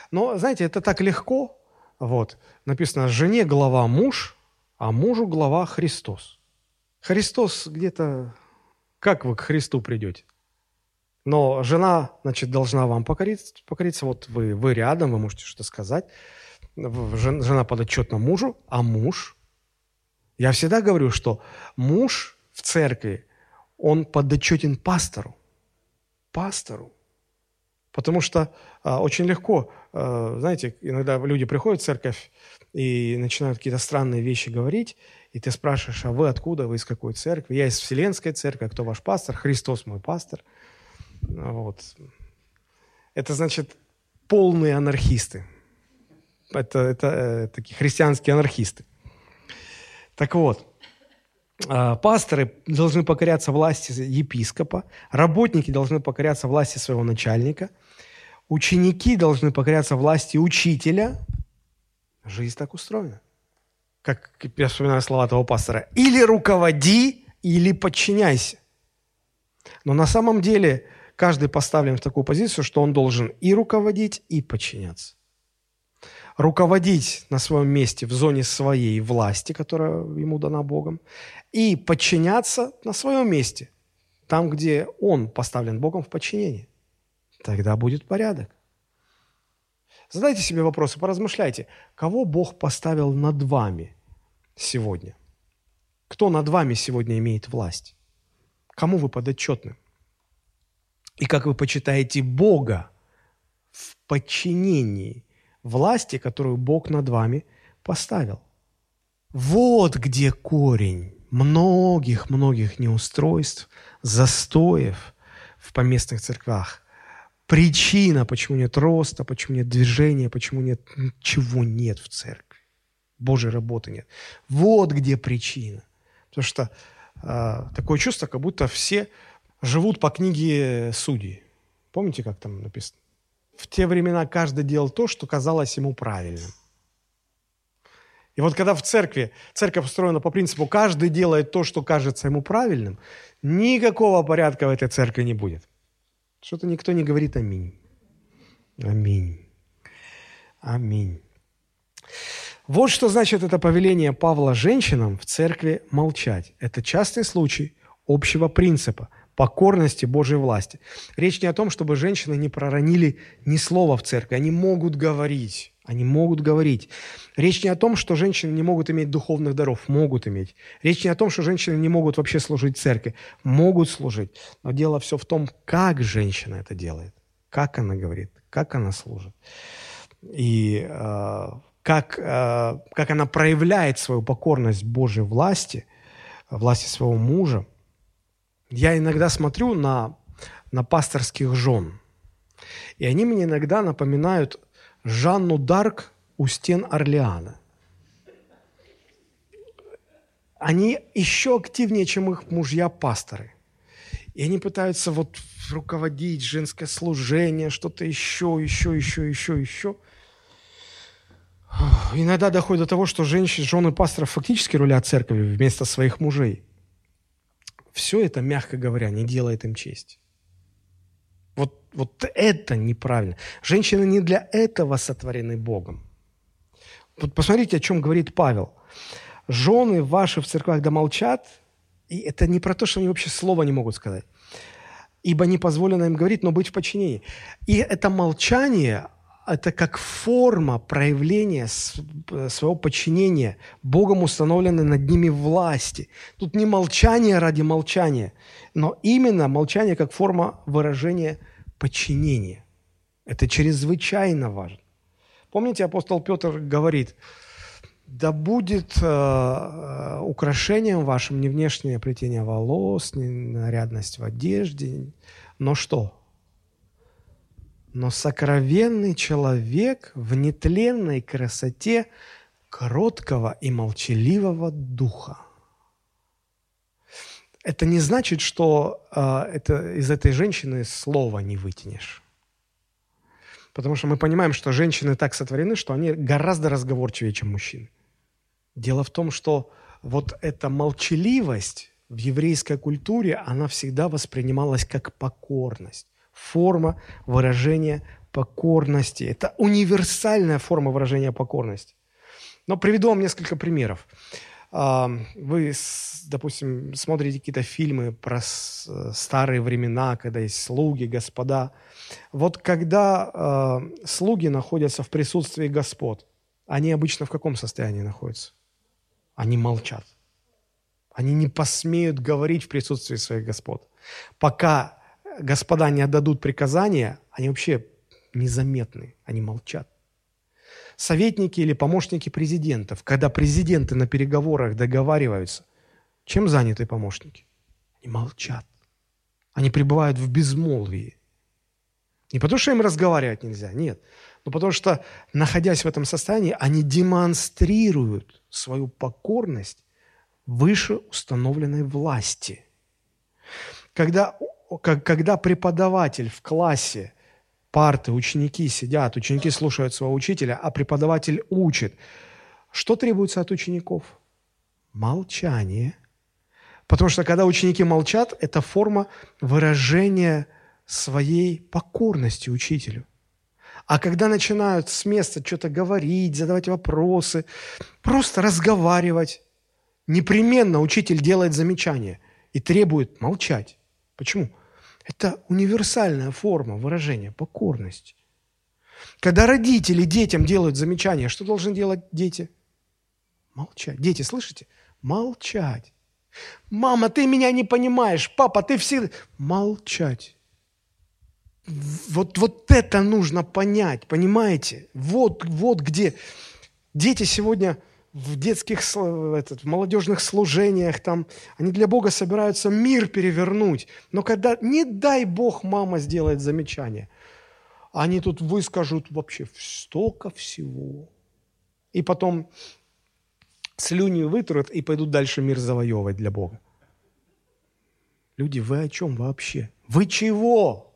Но, знаете, это так легко. Вот, написано, жене глава муж, а мужу глава Христос. Христос где-то... Как вы к Христу придете? Но жена, значит, должна вам покориться. покориться. Вот вы, вы рядом, вы можете что-то сказать. Жена подотчетна мужу, а муж... Я всегда говорю, что муж в церкви, он подотчетен пастору. Пастору. Потому что а, очень легко, а, знаете, иногда люди приходят в церковь и начинают какие-то странные вещи говорить, и ты спрашиваешь, а вы откуда, вы из какой церкви? Я из Вселенской церкви, а кто ваш пастор? Христос мой пастор. Вот. Это значит полные анархисты. Это, это э, такие христианские анархисты. Так вот, пасторы должны покоряться власти епископа, работники должны покоряться власти своего начальника, ученики должны покоряться власти учителя. Жизнь так устроена. Как я вспоминаю слова того пастора. Или руководи, или подчиняйся. Но на самом деле каждый поставлен в такую позицию, что он должен и руководить, и подчиняться руководить на своем месте в зоне своей власти, которая ему дана Богом, и подчиняться на своем месте, там, где он поставлен Богом в подчинении. Тогда будет порядок. Задайте себе вопросы, поразмышляйте, кого Бог поставил над вами сегодня? Кто над вами сегодня имеет власть? Кому вы подотчетны? И как вы почитаете Бога в подчинении власти, которую Бог над вами поставил. Вот где корень многих-многих неустройств, застоев в поместных церквях. Причина, почему нет роста, почему нет движения, почему нет ничего нет в церкви. Божьей работы нет. Вот где причина. Потому что э, такое чувство, как будто все живут по книге судей. Помните, как там написано? В те времена каждый делал то, что казалось ему правильным. И вот когда в церкви, церковь устроена по принципу, каждый делает то, что кажется ему правильным, никакого порядка в этой церкви не будет. Что-то никто не говорит аминь. Аминь. Аминь. Вот что значит это повеление Павла женщинам в церкви молчать. Это частый случай общего принципа покорности Божьей власти. Речь не о том, чтобы женщины не проронили ни слова в церкви. Они могут говорить. Они могут говорить. Речь не о том, что женщины не могут иметь духовных даров. Могут иметь. Речь не о том, что женщины не могут вообще служить церкви. Могут служить. Но дело все в том, как женщина это делает. Как она говорит, как она служит. И э, как, э, как она проявляет свою покорность Божьей власти, власти своего мужа – я иногда смотрю на, на пасторских жен, и они мне иногда напоминают Жанну Дарк у стен Орлеана. Они еще активнее, чем их мужья-пасторы. И они пытаются вот руководить женское служение, что-то еще, еще, еще, еще, еще. Иногда доходит до того, что женщины, жены пасторов фактически рулят церковью вместо своих мужей. Все это, мягко говоря, не делает им честь. Вот, вот это неправильно. Женщины не для этого сотворены Богом. Вот посмотрите, о чем говорит Павел. Жены ваши в церквах да молчат, и это не про то, что они вообще слова не могут сказать. Ибо не позволено им говорить, но быть в подчинении. И это молчание, это как форма проявления своего подчинения Богом установленной над ними власти. Тут не молчание ради молчания, но именно молчание как форма выражения подчинения. Это чрезвычайно важно. Помните, апостол Петр говорит, Да будет э, э, украшением вашим не внешнее плетение волос, не нарядность в одежде, но что? Но сокровенный человек в нетленной красоте кроткого и молчаливого духа. Это не значит, что э, это, из этой женщины слова не вытянешь. Потому что мы понимаем, что женщины так сотворены, что они гораздо разговорчивее, чем мужчины. Дело в том, что вот эта молчаливость в еврейской культуре, она всегда воспринималась как покорность. Форма выражения покорности. Это универсальная форма выражения покорности. Но приведу вам несколько примеров. А, вы, допустим, смотрите какие-то фильмы про старые времена, когда есть слуги, господа. Вот когда э, слуги находятся в присутствии господ, они обычно в каком состоянии находятся? Они молчат. Они не посмеют говорить в присутствии своих господ. Пока господа не отдадут приказания, они вообще незаметны, они молчат. Советники или помощники президентов, когда президенты на переговорах договариваются, чем заняты помощники? Они молчат. Они пребывают в безмолвии. Не потому, что им разговаривать нельзя, нет. Но потому что, находясь в этом состоянии, они демонстрируют свою покорность выше установленной власти. Когда, когда преподаватель в классе, парты, ученики сидят, ученики слушают своего учителя, а преподаватель учит, что требуется от учеников? Молчание. Потому что когда ученики молчат, это форма выражения своей покорности учителю. А когда начинают с места что-то говорить, задавать вопросы, просто разговаривать, непременно учитель делает замечание и требует молчать. Почему? Это универсальная форма выражения покорности. Когда родители детям делают замечания, что должны делать дети? Молчать. Дети, слышите? Молчать. Мама, ты меня не понимаешь. Папа, ты все... Молчать. Вот, вот это нужно понять, понимаете? Вот, вот где дети сегодня в детских, этот, в молодежных служениях, там, они для Бога собираются мир перевернуть. Но когда, не дай Бог, мама сделает замечание, они тут выскажут вообще столько всего. И потом слюни вытрут и пойдут дальше мир завоевывать для Бога. Люди, вы о чем вообще? Вы чего?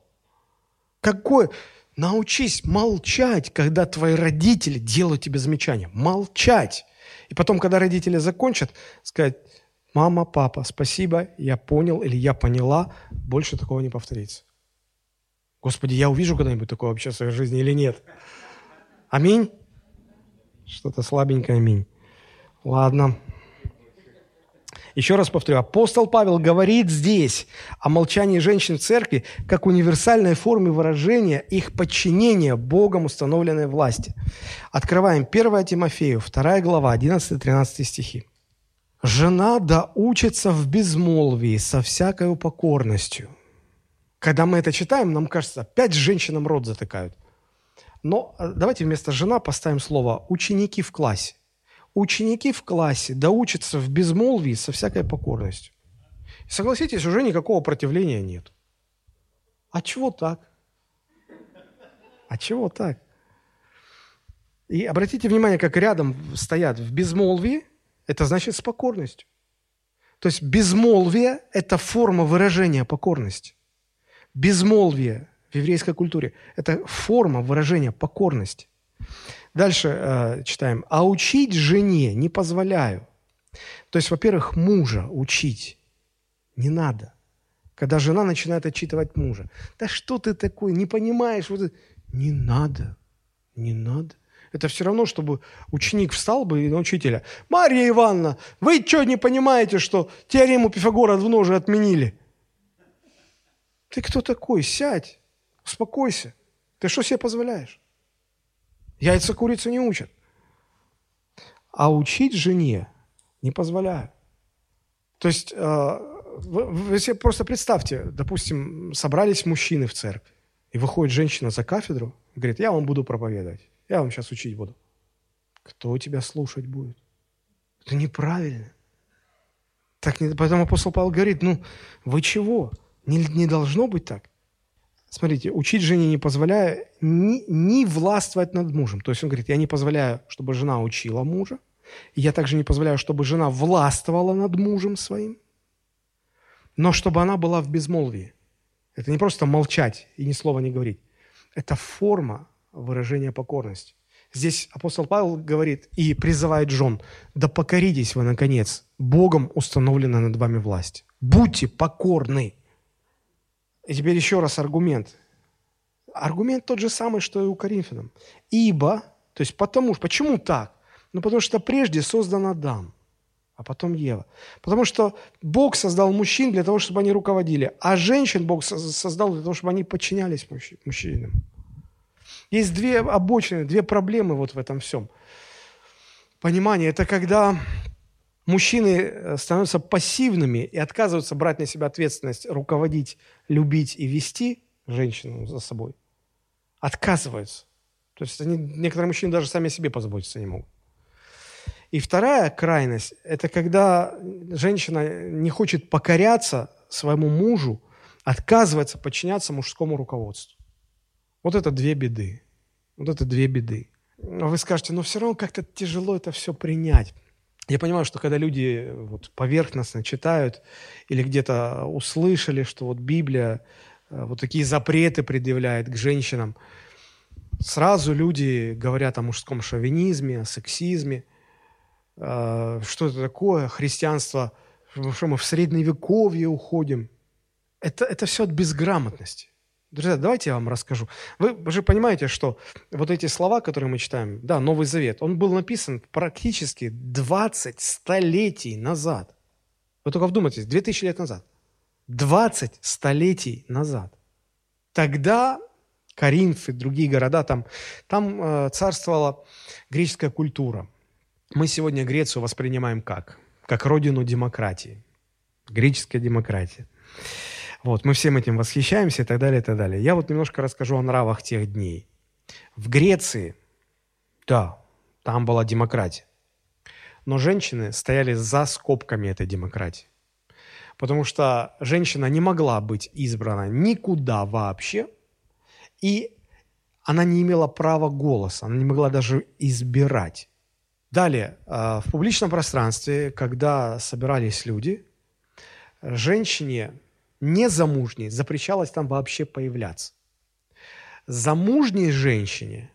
Какое? Научись молчать, когда твои родители делают тебе замечания. Молчать. И потом, когда родители закончат, сказать, мама, папа, спасибо, я понял или я поняла, больше такого не повторится. Господи, я увижу когда-нибудь такое вообще в своей жизни или нет? Аминь? Что-то слабенькое аминь. Ладно. Еще раз повторю, апостол Павел говорит здесь о молчании женщин в церкви как универсальной форме выражения их подчинения Богом установленной власти. Открываем 1 Тимофею, 2 глава, 11-13 стихи. «Жена да учится в безмолвии со всякой покорностью». Когда мы это читаем, нам кажется, опять женщинам рот затыкают. Но э, давайте вместо «жена» поставим слово «ученики в классе» ученики в классе доучатся в безмолвии со всякой покорностью. Согласитесь, уже никакого противления нет. А чего так? А чего так? И обратите внимание, как рядом стоят в безмолвии, это значит с покорностью. То есть безмолвие – это форма выражения покорности. Безмолвие в еврейской культуре – это форма выражения покорности. Дальше э, читаем. «А учить жене не позволяю». То есть, во-первых, мужа учить не надо. Когда жена начинает отчитывать мужа. «Да что ты такой, не понимаешь?» вот Не надо, не надо. Это все равно, чтобы ученик встал бы и на учителя. «Марья Ивановна, вы что, не понимаете, что теорему Пифагора давно уже отменили?» Ты кто такой? Сядь, успокойся. Ты что себе позволяешь? Яйца курицу не учат. А учить жене не позволяю. То есть, э, вы, вы себе просто представьте, допустим, собрались мужчины в церкви, и выходит женщина за кафедру говорит, я вам буду проповедовать, я вам сейчас учить буду. кто тебя слушать будет? Это неправильно. Так, поэтому апостол Павел говорит, ну, вы чего? Не, не должно быть так. Смотрите, учить жене не позволяю ни, ни властвовать над мужем. То есть он говорит, я не позволяю, чтобы жена учила мужа, я также не позволяю, чтобы жена властвовала над мужем своим, но чтобы она была в безмолвии. Это не просто молчать и ни слова не говорить. Это форма выражения покорности. Здесь апостол Павел говорит и призывает жен, да покоритесь вы, наконец, Богом установлена над вами власть. Будьте покорны. И теперь еще раз аргумент. Аргумент тот же самый, что и у Коринфянам. Ибо, то есть потому, почему так? Ну, потому что прежде создан Адам, а потом Ева. Потому что Бог создал мужчин для того, чтобы они руководили, а женщин Бог создал для того, чтобы они подчинялись мужчинам. Есть две обочины, две проблемы вот в этом всем. Понимание – это когда мужчины э, становятся пассивными и отказываются брать на себя ответственность, руководить, любить и вести женщину за собой. Отказываются. То есть они, некоторые мужчины даже сами о себе позаботиться не могут. И вторая крайность – это когда женщина не хочет покоряться своему мужу, отказывается подчиняться мужскому руководству. Вот это две беды. Вот это две беды. Но вы скажете, но все равно как-то тяжело это все принять. Я понимаю, что когда люди вот поверхностно читают или где-то услышали, что вот Библия э, вот такие запреты предъявляет к женщинам, сразу люди говорят о мужском шовинизме, о сексизме. Э, что это такое? Христианство, что мы в средневековье уходим. Это, это все от безграмотности. Друзья, давайте я вам расскажу. Вы, же понимаете, что вот эти слова, которые мы читаем, да, Новый Завет, он был написан практически 20 столетий назад. Вы только вдумайтесь, 2000 лет назад. 20 столетий назад. Тогда Коринф и другие города, там, там э, царствовала греческая культура. Мы сегодня Грецию воспринимаем как? Как родину демократии. Греческая демократия. Вот, мы всем этим восхищаемся и так далее, и так далее. Я вот немножко расскажу о нравах тех дней. В Греции, да, там была демократия. Но женщины стояли за скобками этой демократии. Потому что женщина не могла быть избрана никуда вообще, и она не имела права голоса, она не могла даже избирать. Далее, а, в публичном пространстве, когда собирались люди, женщине незамужней запрещалось там вообще появляться. Замужней женщине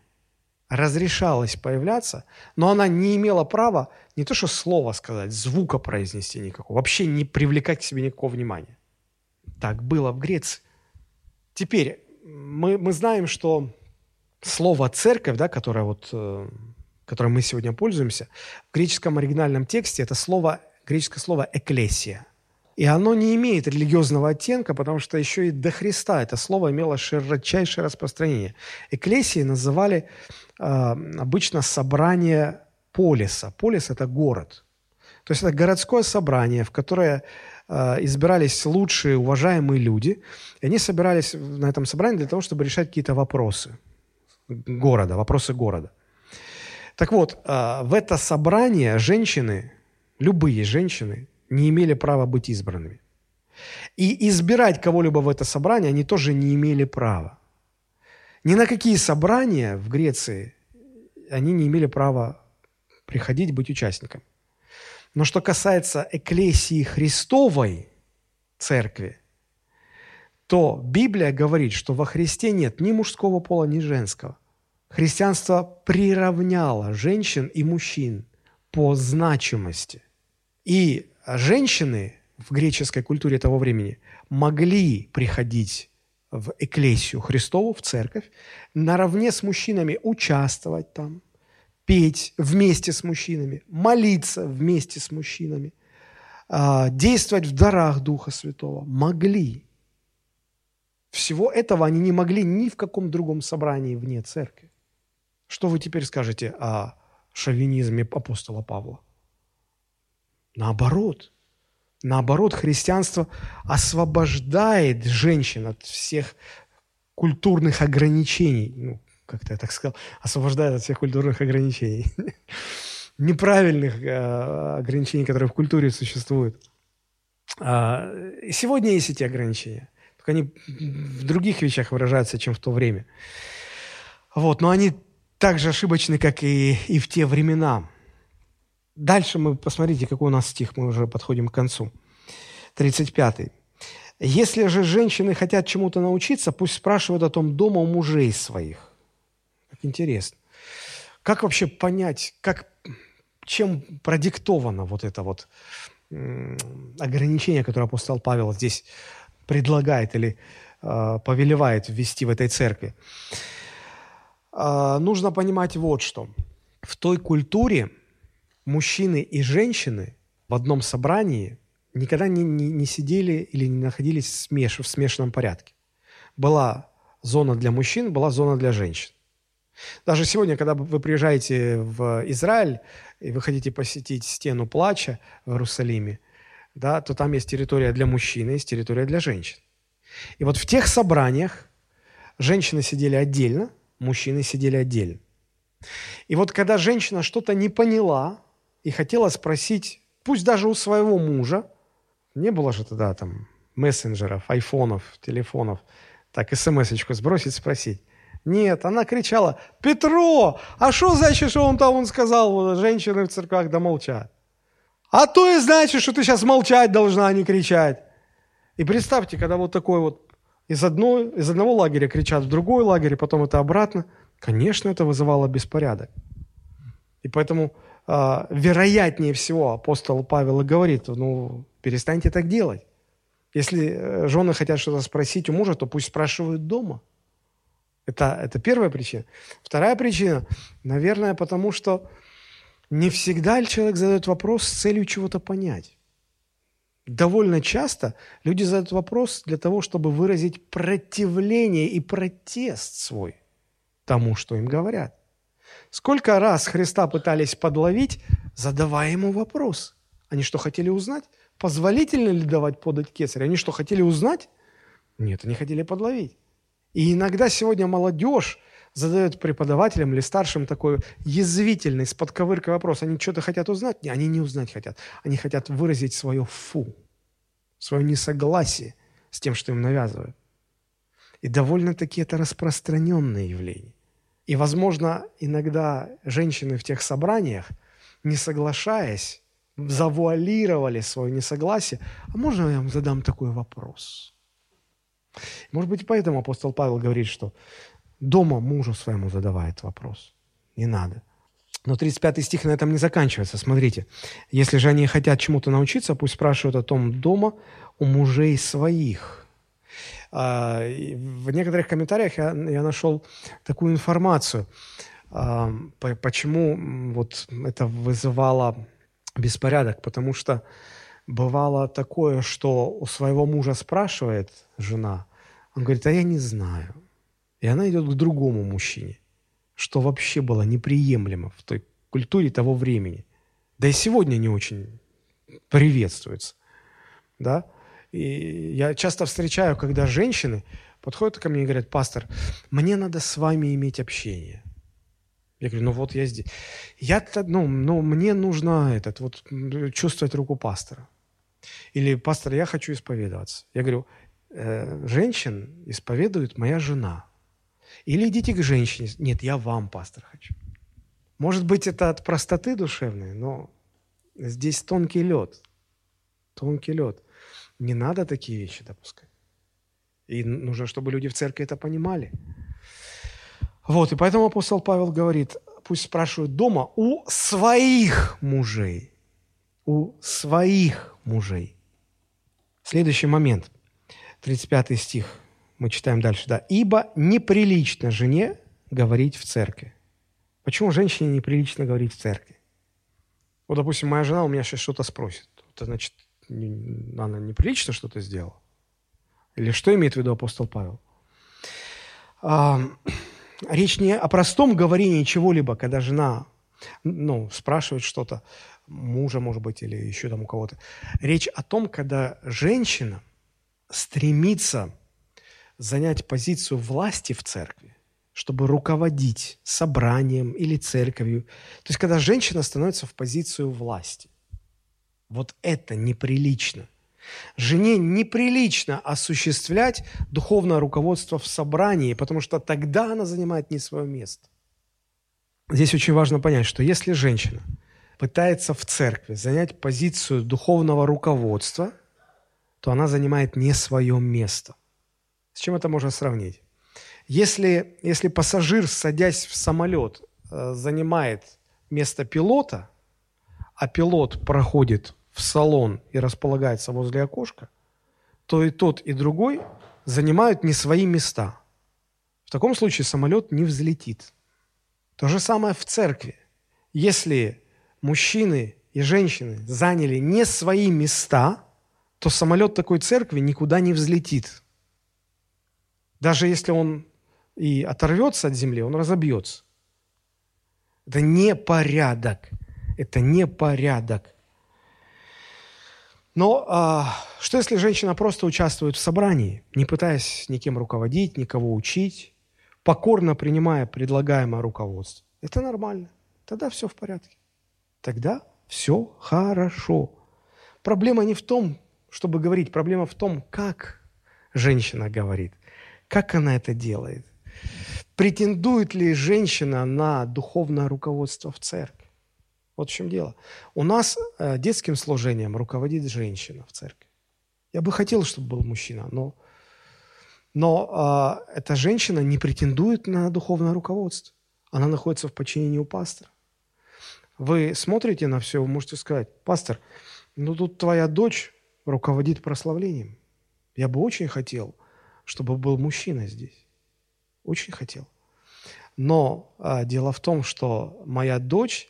разрешалось появляться, но она не имела права не то что слова сказать, звука произнести никакого, вообще не привлекать к себе никакого внимания. Так было в Греции. Теперь мы, мы знаем, что слово «церковь», да, которое, вот, э, которым мы сегодня пользуемся, в греческом оригинальном тексте это слово, греческое слово «экклесия». И оно не имеет религиозного оттенка, потому что еще и до Христа это слово имело широчайшее распространение. Экклесии называли э, обычно собрание полиса. Полис – это город. То есть это городское собрание, в которое э, избирались лучшие, уважаемые люди. И они собирались на этом собрании для того, чтобы решать какие-то вопросы города, вопросы города. Так вот, э, в это собрание женщины, любые женщины, не имели права быть избранными. И избирать кого-либо в это собрание они тоже не имели права. Ни на какие собрания в Греции они не имели права приходить, быть участником. Но что касается эклесии Христовой церкви, то Библия говорит, что во Христе нет ни мужского пола, ни женского. Христианство приравняло женщин и мужчин по значимости. И женщины в греческой культуре того времени могли приходить в эклесию Христову, в церковь, наравне с мужчинами участвовать там, петь вместе с мужчинами, молиться вместе с мужчинами, а, действовать в дарах Духа Святого. Могли. Всего этого они не могли ни в каком другом собрании вне церкви. Что вы теперь скажете о шовинизме апостола Павла? Наоборот. Наоборот, христианство освобождает женщин от всех культурных ограничений, ну, как-то я так сказал, освобождает от всех культурных ограничений. Неправильных э, ограничений, которые в культуре существуют. А, сегодня есть эти ограничения. Только они в других вещах выражаются, чем в то время. Вот, но они так же ошибочны, как и, и в те времена. Дальше мы, посмотрите, какой у нас стих, мы уже подходим к концу. 35. «Если же женщины хотят чему-то научиться, пусть спрашивают о том дома у мужей своих». Как интересно. Как вообще понять, как, чем продиктовано вот это вот ограничение, которое апостол Павел здесь предлагает или э, повелевает ввести в этой церкви? Э, нужно понимать вот что. В той культуре мужчины и женщины в одном собрании никогда не, не, не сидели или не находились смеш, в смешанном порядке. Была зона для мужчин, была зона для женщин. Даже сегодня, когда вы приезжаете в Израиль, и вы хотите посетить стену плача в Иерусалиме, да, то там есть территория для мужчин, есть территория для женщин. И вот в тех собраниях женщины сидели отдельно, мужчины сидели отдельно. И вот когда женщина что-то не поняла, и хотела спросить, пусть даже у своего мужа, не было же тогда там мессенджеров, айфонов, телефонов, так смс-очку сбросить, спросить. Нет, она кричала, Петро, а что значит, что он там он сказал, женщины в церквах да молчат? А то и значит, что ты сейчас молчать должна, а не кричать. И представьте, когда вот такой вот из, одной, из одного лагеря кричат в другой лагерь, потом это обратно, конечно, это вызывало беспорядок. И поэтому вероятнее всего апостол Павел говорит, ну, перестаньте так делать. Если э, жены хотят что-то спросить у мужа, то пусть спрашивают дома. Это, это первая причина. Вторая причина, наверное, потому что не всегда человек задает вопрос с целью чего-то понять. Довольно часто люди задают вопрос для того, чтобы выразить противление и протест свой тому, что им говорят. Сколько раз Христа пытались подловить, задавая ему вопрос. Они что, хотели узнать? Позволительно ли давать подать кесаря? Они что, хотели узнать? Нет, они хотели подловить. И иногда сегодня молодежь задает преподавателям или старшим такой язвительный, с подковыркой вопрос. Они что-то хотят узнать? Нет, они не узнать хотят. Они хотят выразить свое «фу», свое несогласие с тем, что им навязывают. И довольно-таки это распространенное явление. И, возможно, иногда женщины в тех собраниях, не соглашаясь, завуалировали свое несогласие. А можно я вам задам такой вопрос? Может быть, поэтому апостол Павел говорит, что дома мужу своему задавает вопрос. Не надо. Но 35 стих на этом не заканчивается. Смотрите. «Если же они хотят чему-то научиться, пусть спрашивают о том дома у мужей своих». А, в некоторых комментариях я, я нашел такую информацию, а, почему вот это вызывало беспорядок, потому что бывало такое, что у своего мужа спрашивает жена, он говорит, а я не знаю. И она идет к другому мужчине, что вообще было неприемлемо в той культуре того времени. Да и сегодня не очень приветствуется. Да? И я часто встречаю, когда женщины подходят ко мне и говорят, пастор, мне надо с вами иметь общение. Я говорю, ну вот я здесь. Я, ну, ну, мне нужно этот, вот, чувствовать руку пастора. Или, пастор, я хочу исповедоваться. Я говорю, э, женщин исповедует моя жена. Или идите к женщине. Нет, я вам, пастор, хочу. Может быть, это от простоты душевной, но здесь тонкий лед. Тонкий лед. Не надо такие вещи допускать. И нужно, чтобы люди в церкви это понимали. Вот, и поэтому апостол Павел говорит, пусть спрашивают дома у своих мужей. У своих мужей. Следующий момент, 35 стих, мы читаем дальше, да. «Ибо неприлично жене говорить в церкви». Почему женщине неприлично говорить в церкви? Вот, допустим, моя жена у меня сейчас что-то спросит. Это значит, она неприлично что-то сделала? Или что имеет в виду апостол Павел? А, речь не о простом говорении чего-либо, когда жена ну, спрашивает что-то, мужа, может быть, или еще там у кого-то. Речь о том, когда женщина стремится занять позицию власти в церкви, чтобы руководить собранием или церковью. То есть, когда женщина становится в позицию власти. Вот это неприлично. Жене неприлично осуществлять духовное руководство в собрании, потому что тогда она занимает не свое место. Здесь очень важно понять, что если женщина пытается в церкви занять позицию духовного руководства, то она занимает не свое место. С чем это можно сравнить? Если, если пассажир, садясь в самолет, э, занимает место пилота, а пилот проходит в салон и располагается возле окошка, то и тот, и другой занимают не свои места. В таком случае самолет не взлетит. То же самое в церкви. Если мужчины и женщины заняли не свои места, то самолет такой церкви никуда не взлетит. Даже если он и оторвется от земли, он разобьется. Это не порядок. Это не порядок. Но а, что если женщина просто участвует в собрании, не пытаясь никем руководить, никого учить, покорно принимая предлагаемое руководство? Это нормально. Тогда все в порядке. Тогда все хорошо. Проблема не в том, чтобы говорить, проблема в том, как женщина говорит, как она это делает. Претендует ли женщина на духовное руководство в церкви? Вот в чем дело. У нас э, детским служением руководит женщина в церкви. Я бы хотел, чтобы был мужчина, но, но э, эта женщина не претендует на духовное руководство. Она находится в подчинении у пастора. Вы смотрите на все, вы можете сказать, пастор, ну тут твоя дочь руководит прославлением. Я бы очень хотел, чтобы был мужчина здесь. Очень хотел. Но а, дело в том, что моя дочь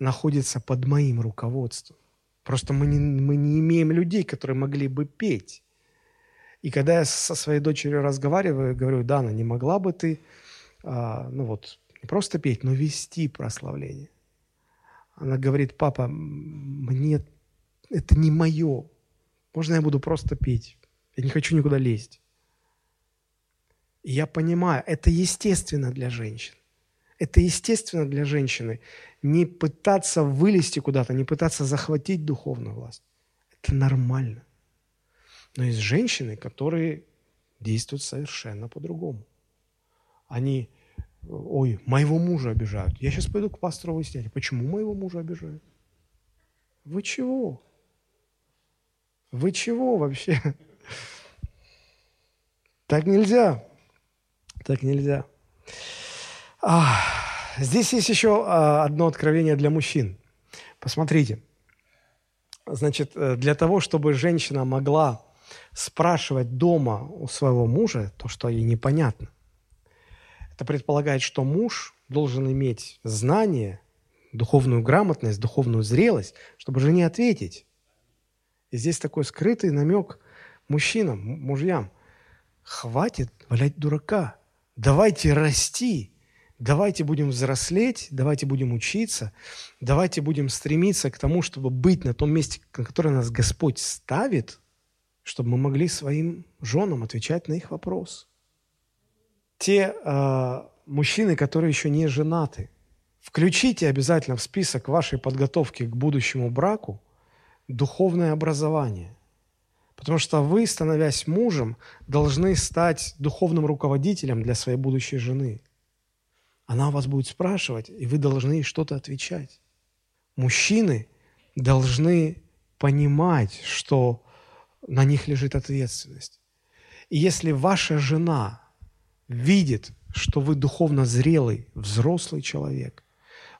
находится под моим руководством. Просто мы не, мы не имеем людей, которые могли бы петь. И когда я со своей дочерью разговариваю, говорю, Дана, не могла бы ты, а, ну вот, не просто петь, но вести прославление. Она говорит, папа, мне это не мое. Можно я буду просто петь? Я не хочу никуда лезть. И я понимаю, это естественно для женщин. Это естественно для женщины не пытаться вылезти куда-то, не пытаться захватить духовную власть. Это нормально. Но есть женщины, которые действуют совершенно по-другому. Они, ой, моего мужа обижают. Я сейчас пойду к пастору выяснять, почему моего мужа обижают. Вы чего? Вы чего вообще? Так нельзя. Так нельзя. А, здесь есть еще а, одно откровение для мужчин. Посмотрите. Значит, э, для того, чтобы женщина могла спрашивать дома у своего мужа то, что ей непонятно, это предполагает, что муж должен иметь знание, духовную грамотность, духовную зрелость, чтобы жене ответить. И здесь такой скрытый намек мужчинам, мужьям. Хватит валять дурака. Давайте расти, давайте будем взрослеть, давайте будем учиться, давайте будем стремиться к тому, чтобы быть на том месте, на которое нас Господь ставит, чтобы мы могли своим женам отвечать на их вопрос. Те э, мужчины, которые еще не женаты, включите обязательно в список вашей подготовки к будущему браку духовное образование. Потому что вы, становясь мужем, должны стать духовным руководителем для своей будущей жены. Она вас будет спрашивать, и вы должны что-то отвечать. Мужчины должны понимать, что на них лежит ответственность. И если ваша жена видит, что вы духовно зрелый, взрослый человек,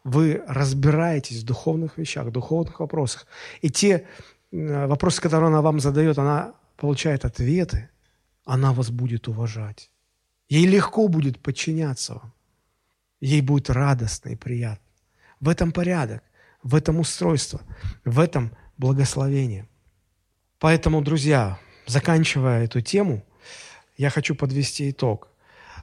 вы разбираетесь в духовных вещах, в духовных вопросах, и те Э, вопросы, которые она вам задает, она получает ответы, она вас будет уважать. Ей легко будет подчиняться вам. Ей будет радостно и приятно. В этом порядок, в этом устройство, в этом благословение. Поэтому, друзья, заканчивая эту тему, я хочу подвести итог.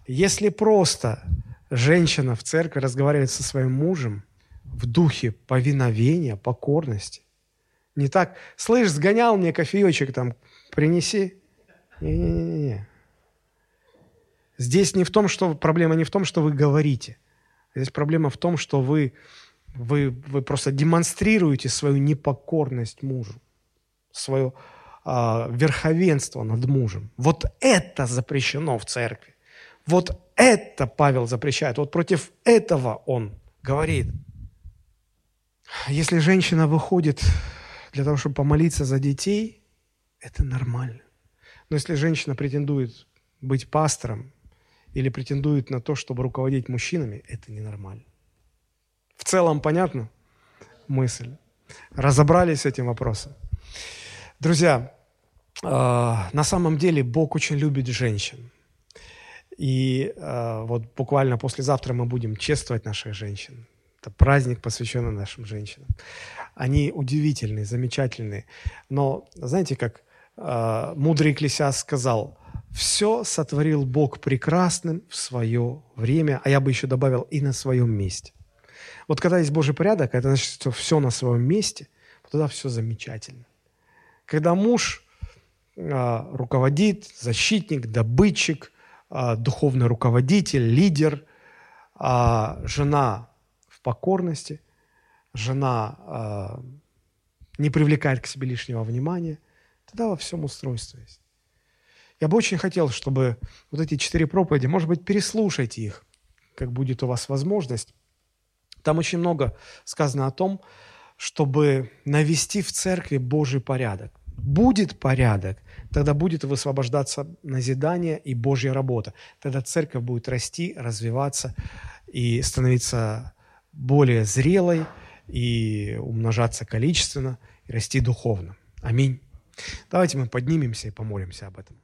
Если просто женщина в церкви разговаривает со своим мужем в духе повиновения, покорности, не так, слышь, сгонял мне кофеечек там, принеси. Не-не-не. Здесь не в том, что проблема не в том, что вы говорите. Здесь проблема в том, что вы, вы, вы просто демонстрируете свою непокорность мужу, свое э, верховенство над мужем. Вот это запрещено в церкви. Вот это Павел запрещает. Вот против этого он говорит. Если женщина выходит для того, чтобы помолиться за детей, это нормально. Но если женщина претендует быть пастором или претендует на то, чтобы руководить мужчинами, это ненормально. В целом понятно мысль? Разобрались с этим вопросом? Друзья, э, на самом деле Бог очень любит женщин. И э, вот буквально послезавтра мы будем чествовать наших женщин. Это праздник, посвященный нашим женщинам. Они удивительные, замечательные. Но знаете, как э, мудрый Экклесиас сказал, все сотворил Бог прекрасным в свое время, а я бы еще добавил и на своем месте. Вот когда есть Божий порядок, это значит, что все на своем месте, тогда все замечательно. Когда муж э, руководит, защитник, добытчик, э, духовный руководитель, лидер, а жена в покорности, жена не привлекает к себе лишнего внимания, тогда во всем устройство есть. Я бы очень хотел, чтобы вот эти четыре проповеди, может быть, переслушайте их, как будет у вас возможность. Там очень много сказано о том, чтобы навести в церкви Божий порядок. Будет порядок, тогда будет высвобождаться назидание и Божья работа. Тогда церковь будет расти, развиваться и становиться более зрелой, и умножаться количественно, и расти духовно. Аминь. Давайте мы поднимемся и помолимся об этом.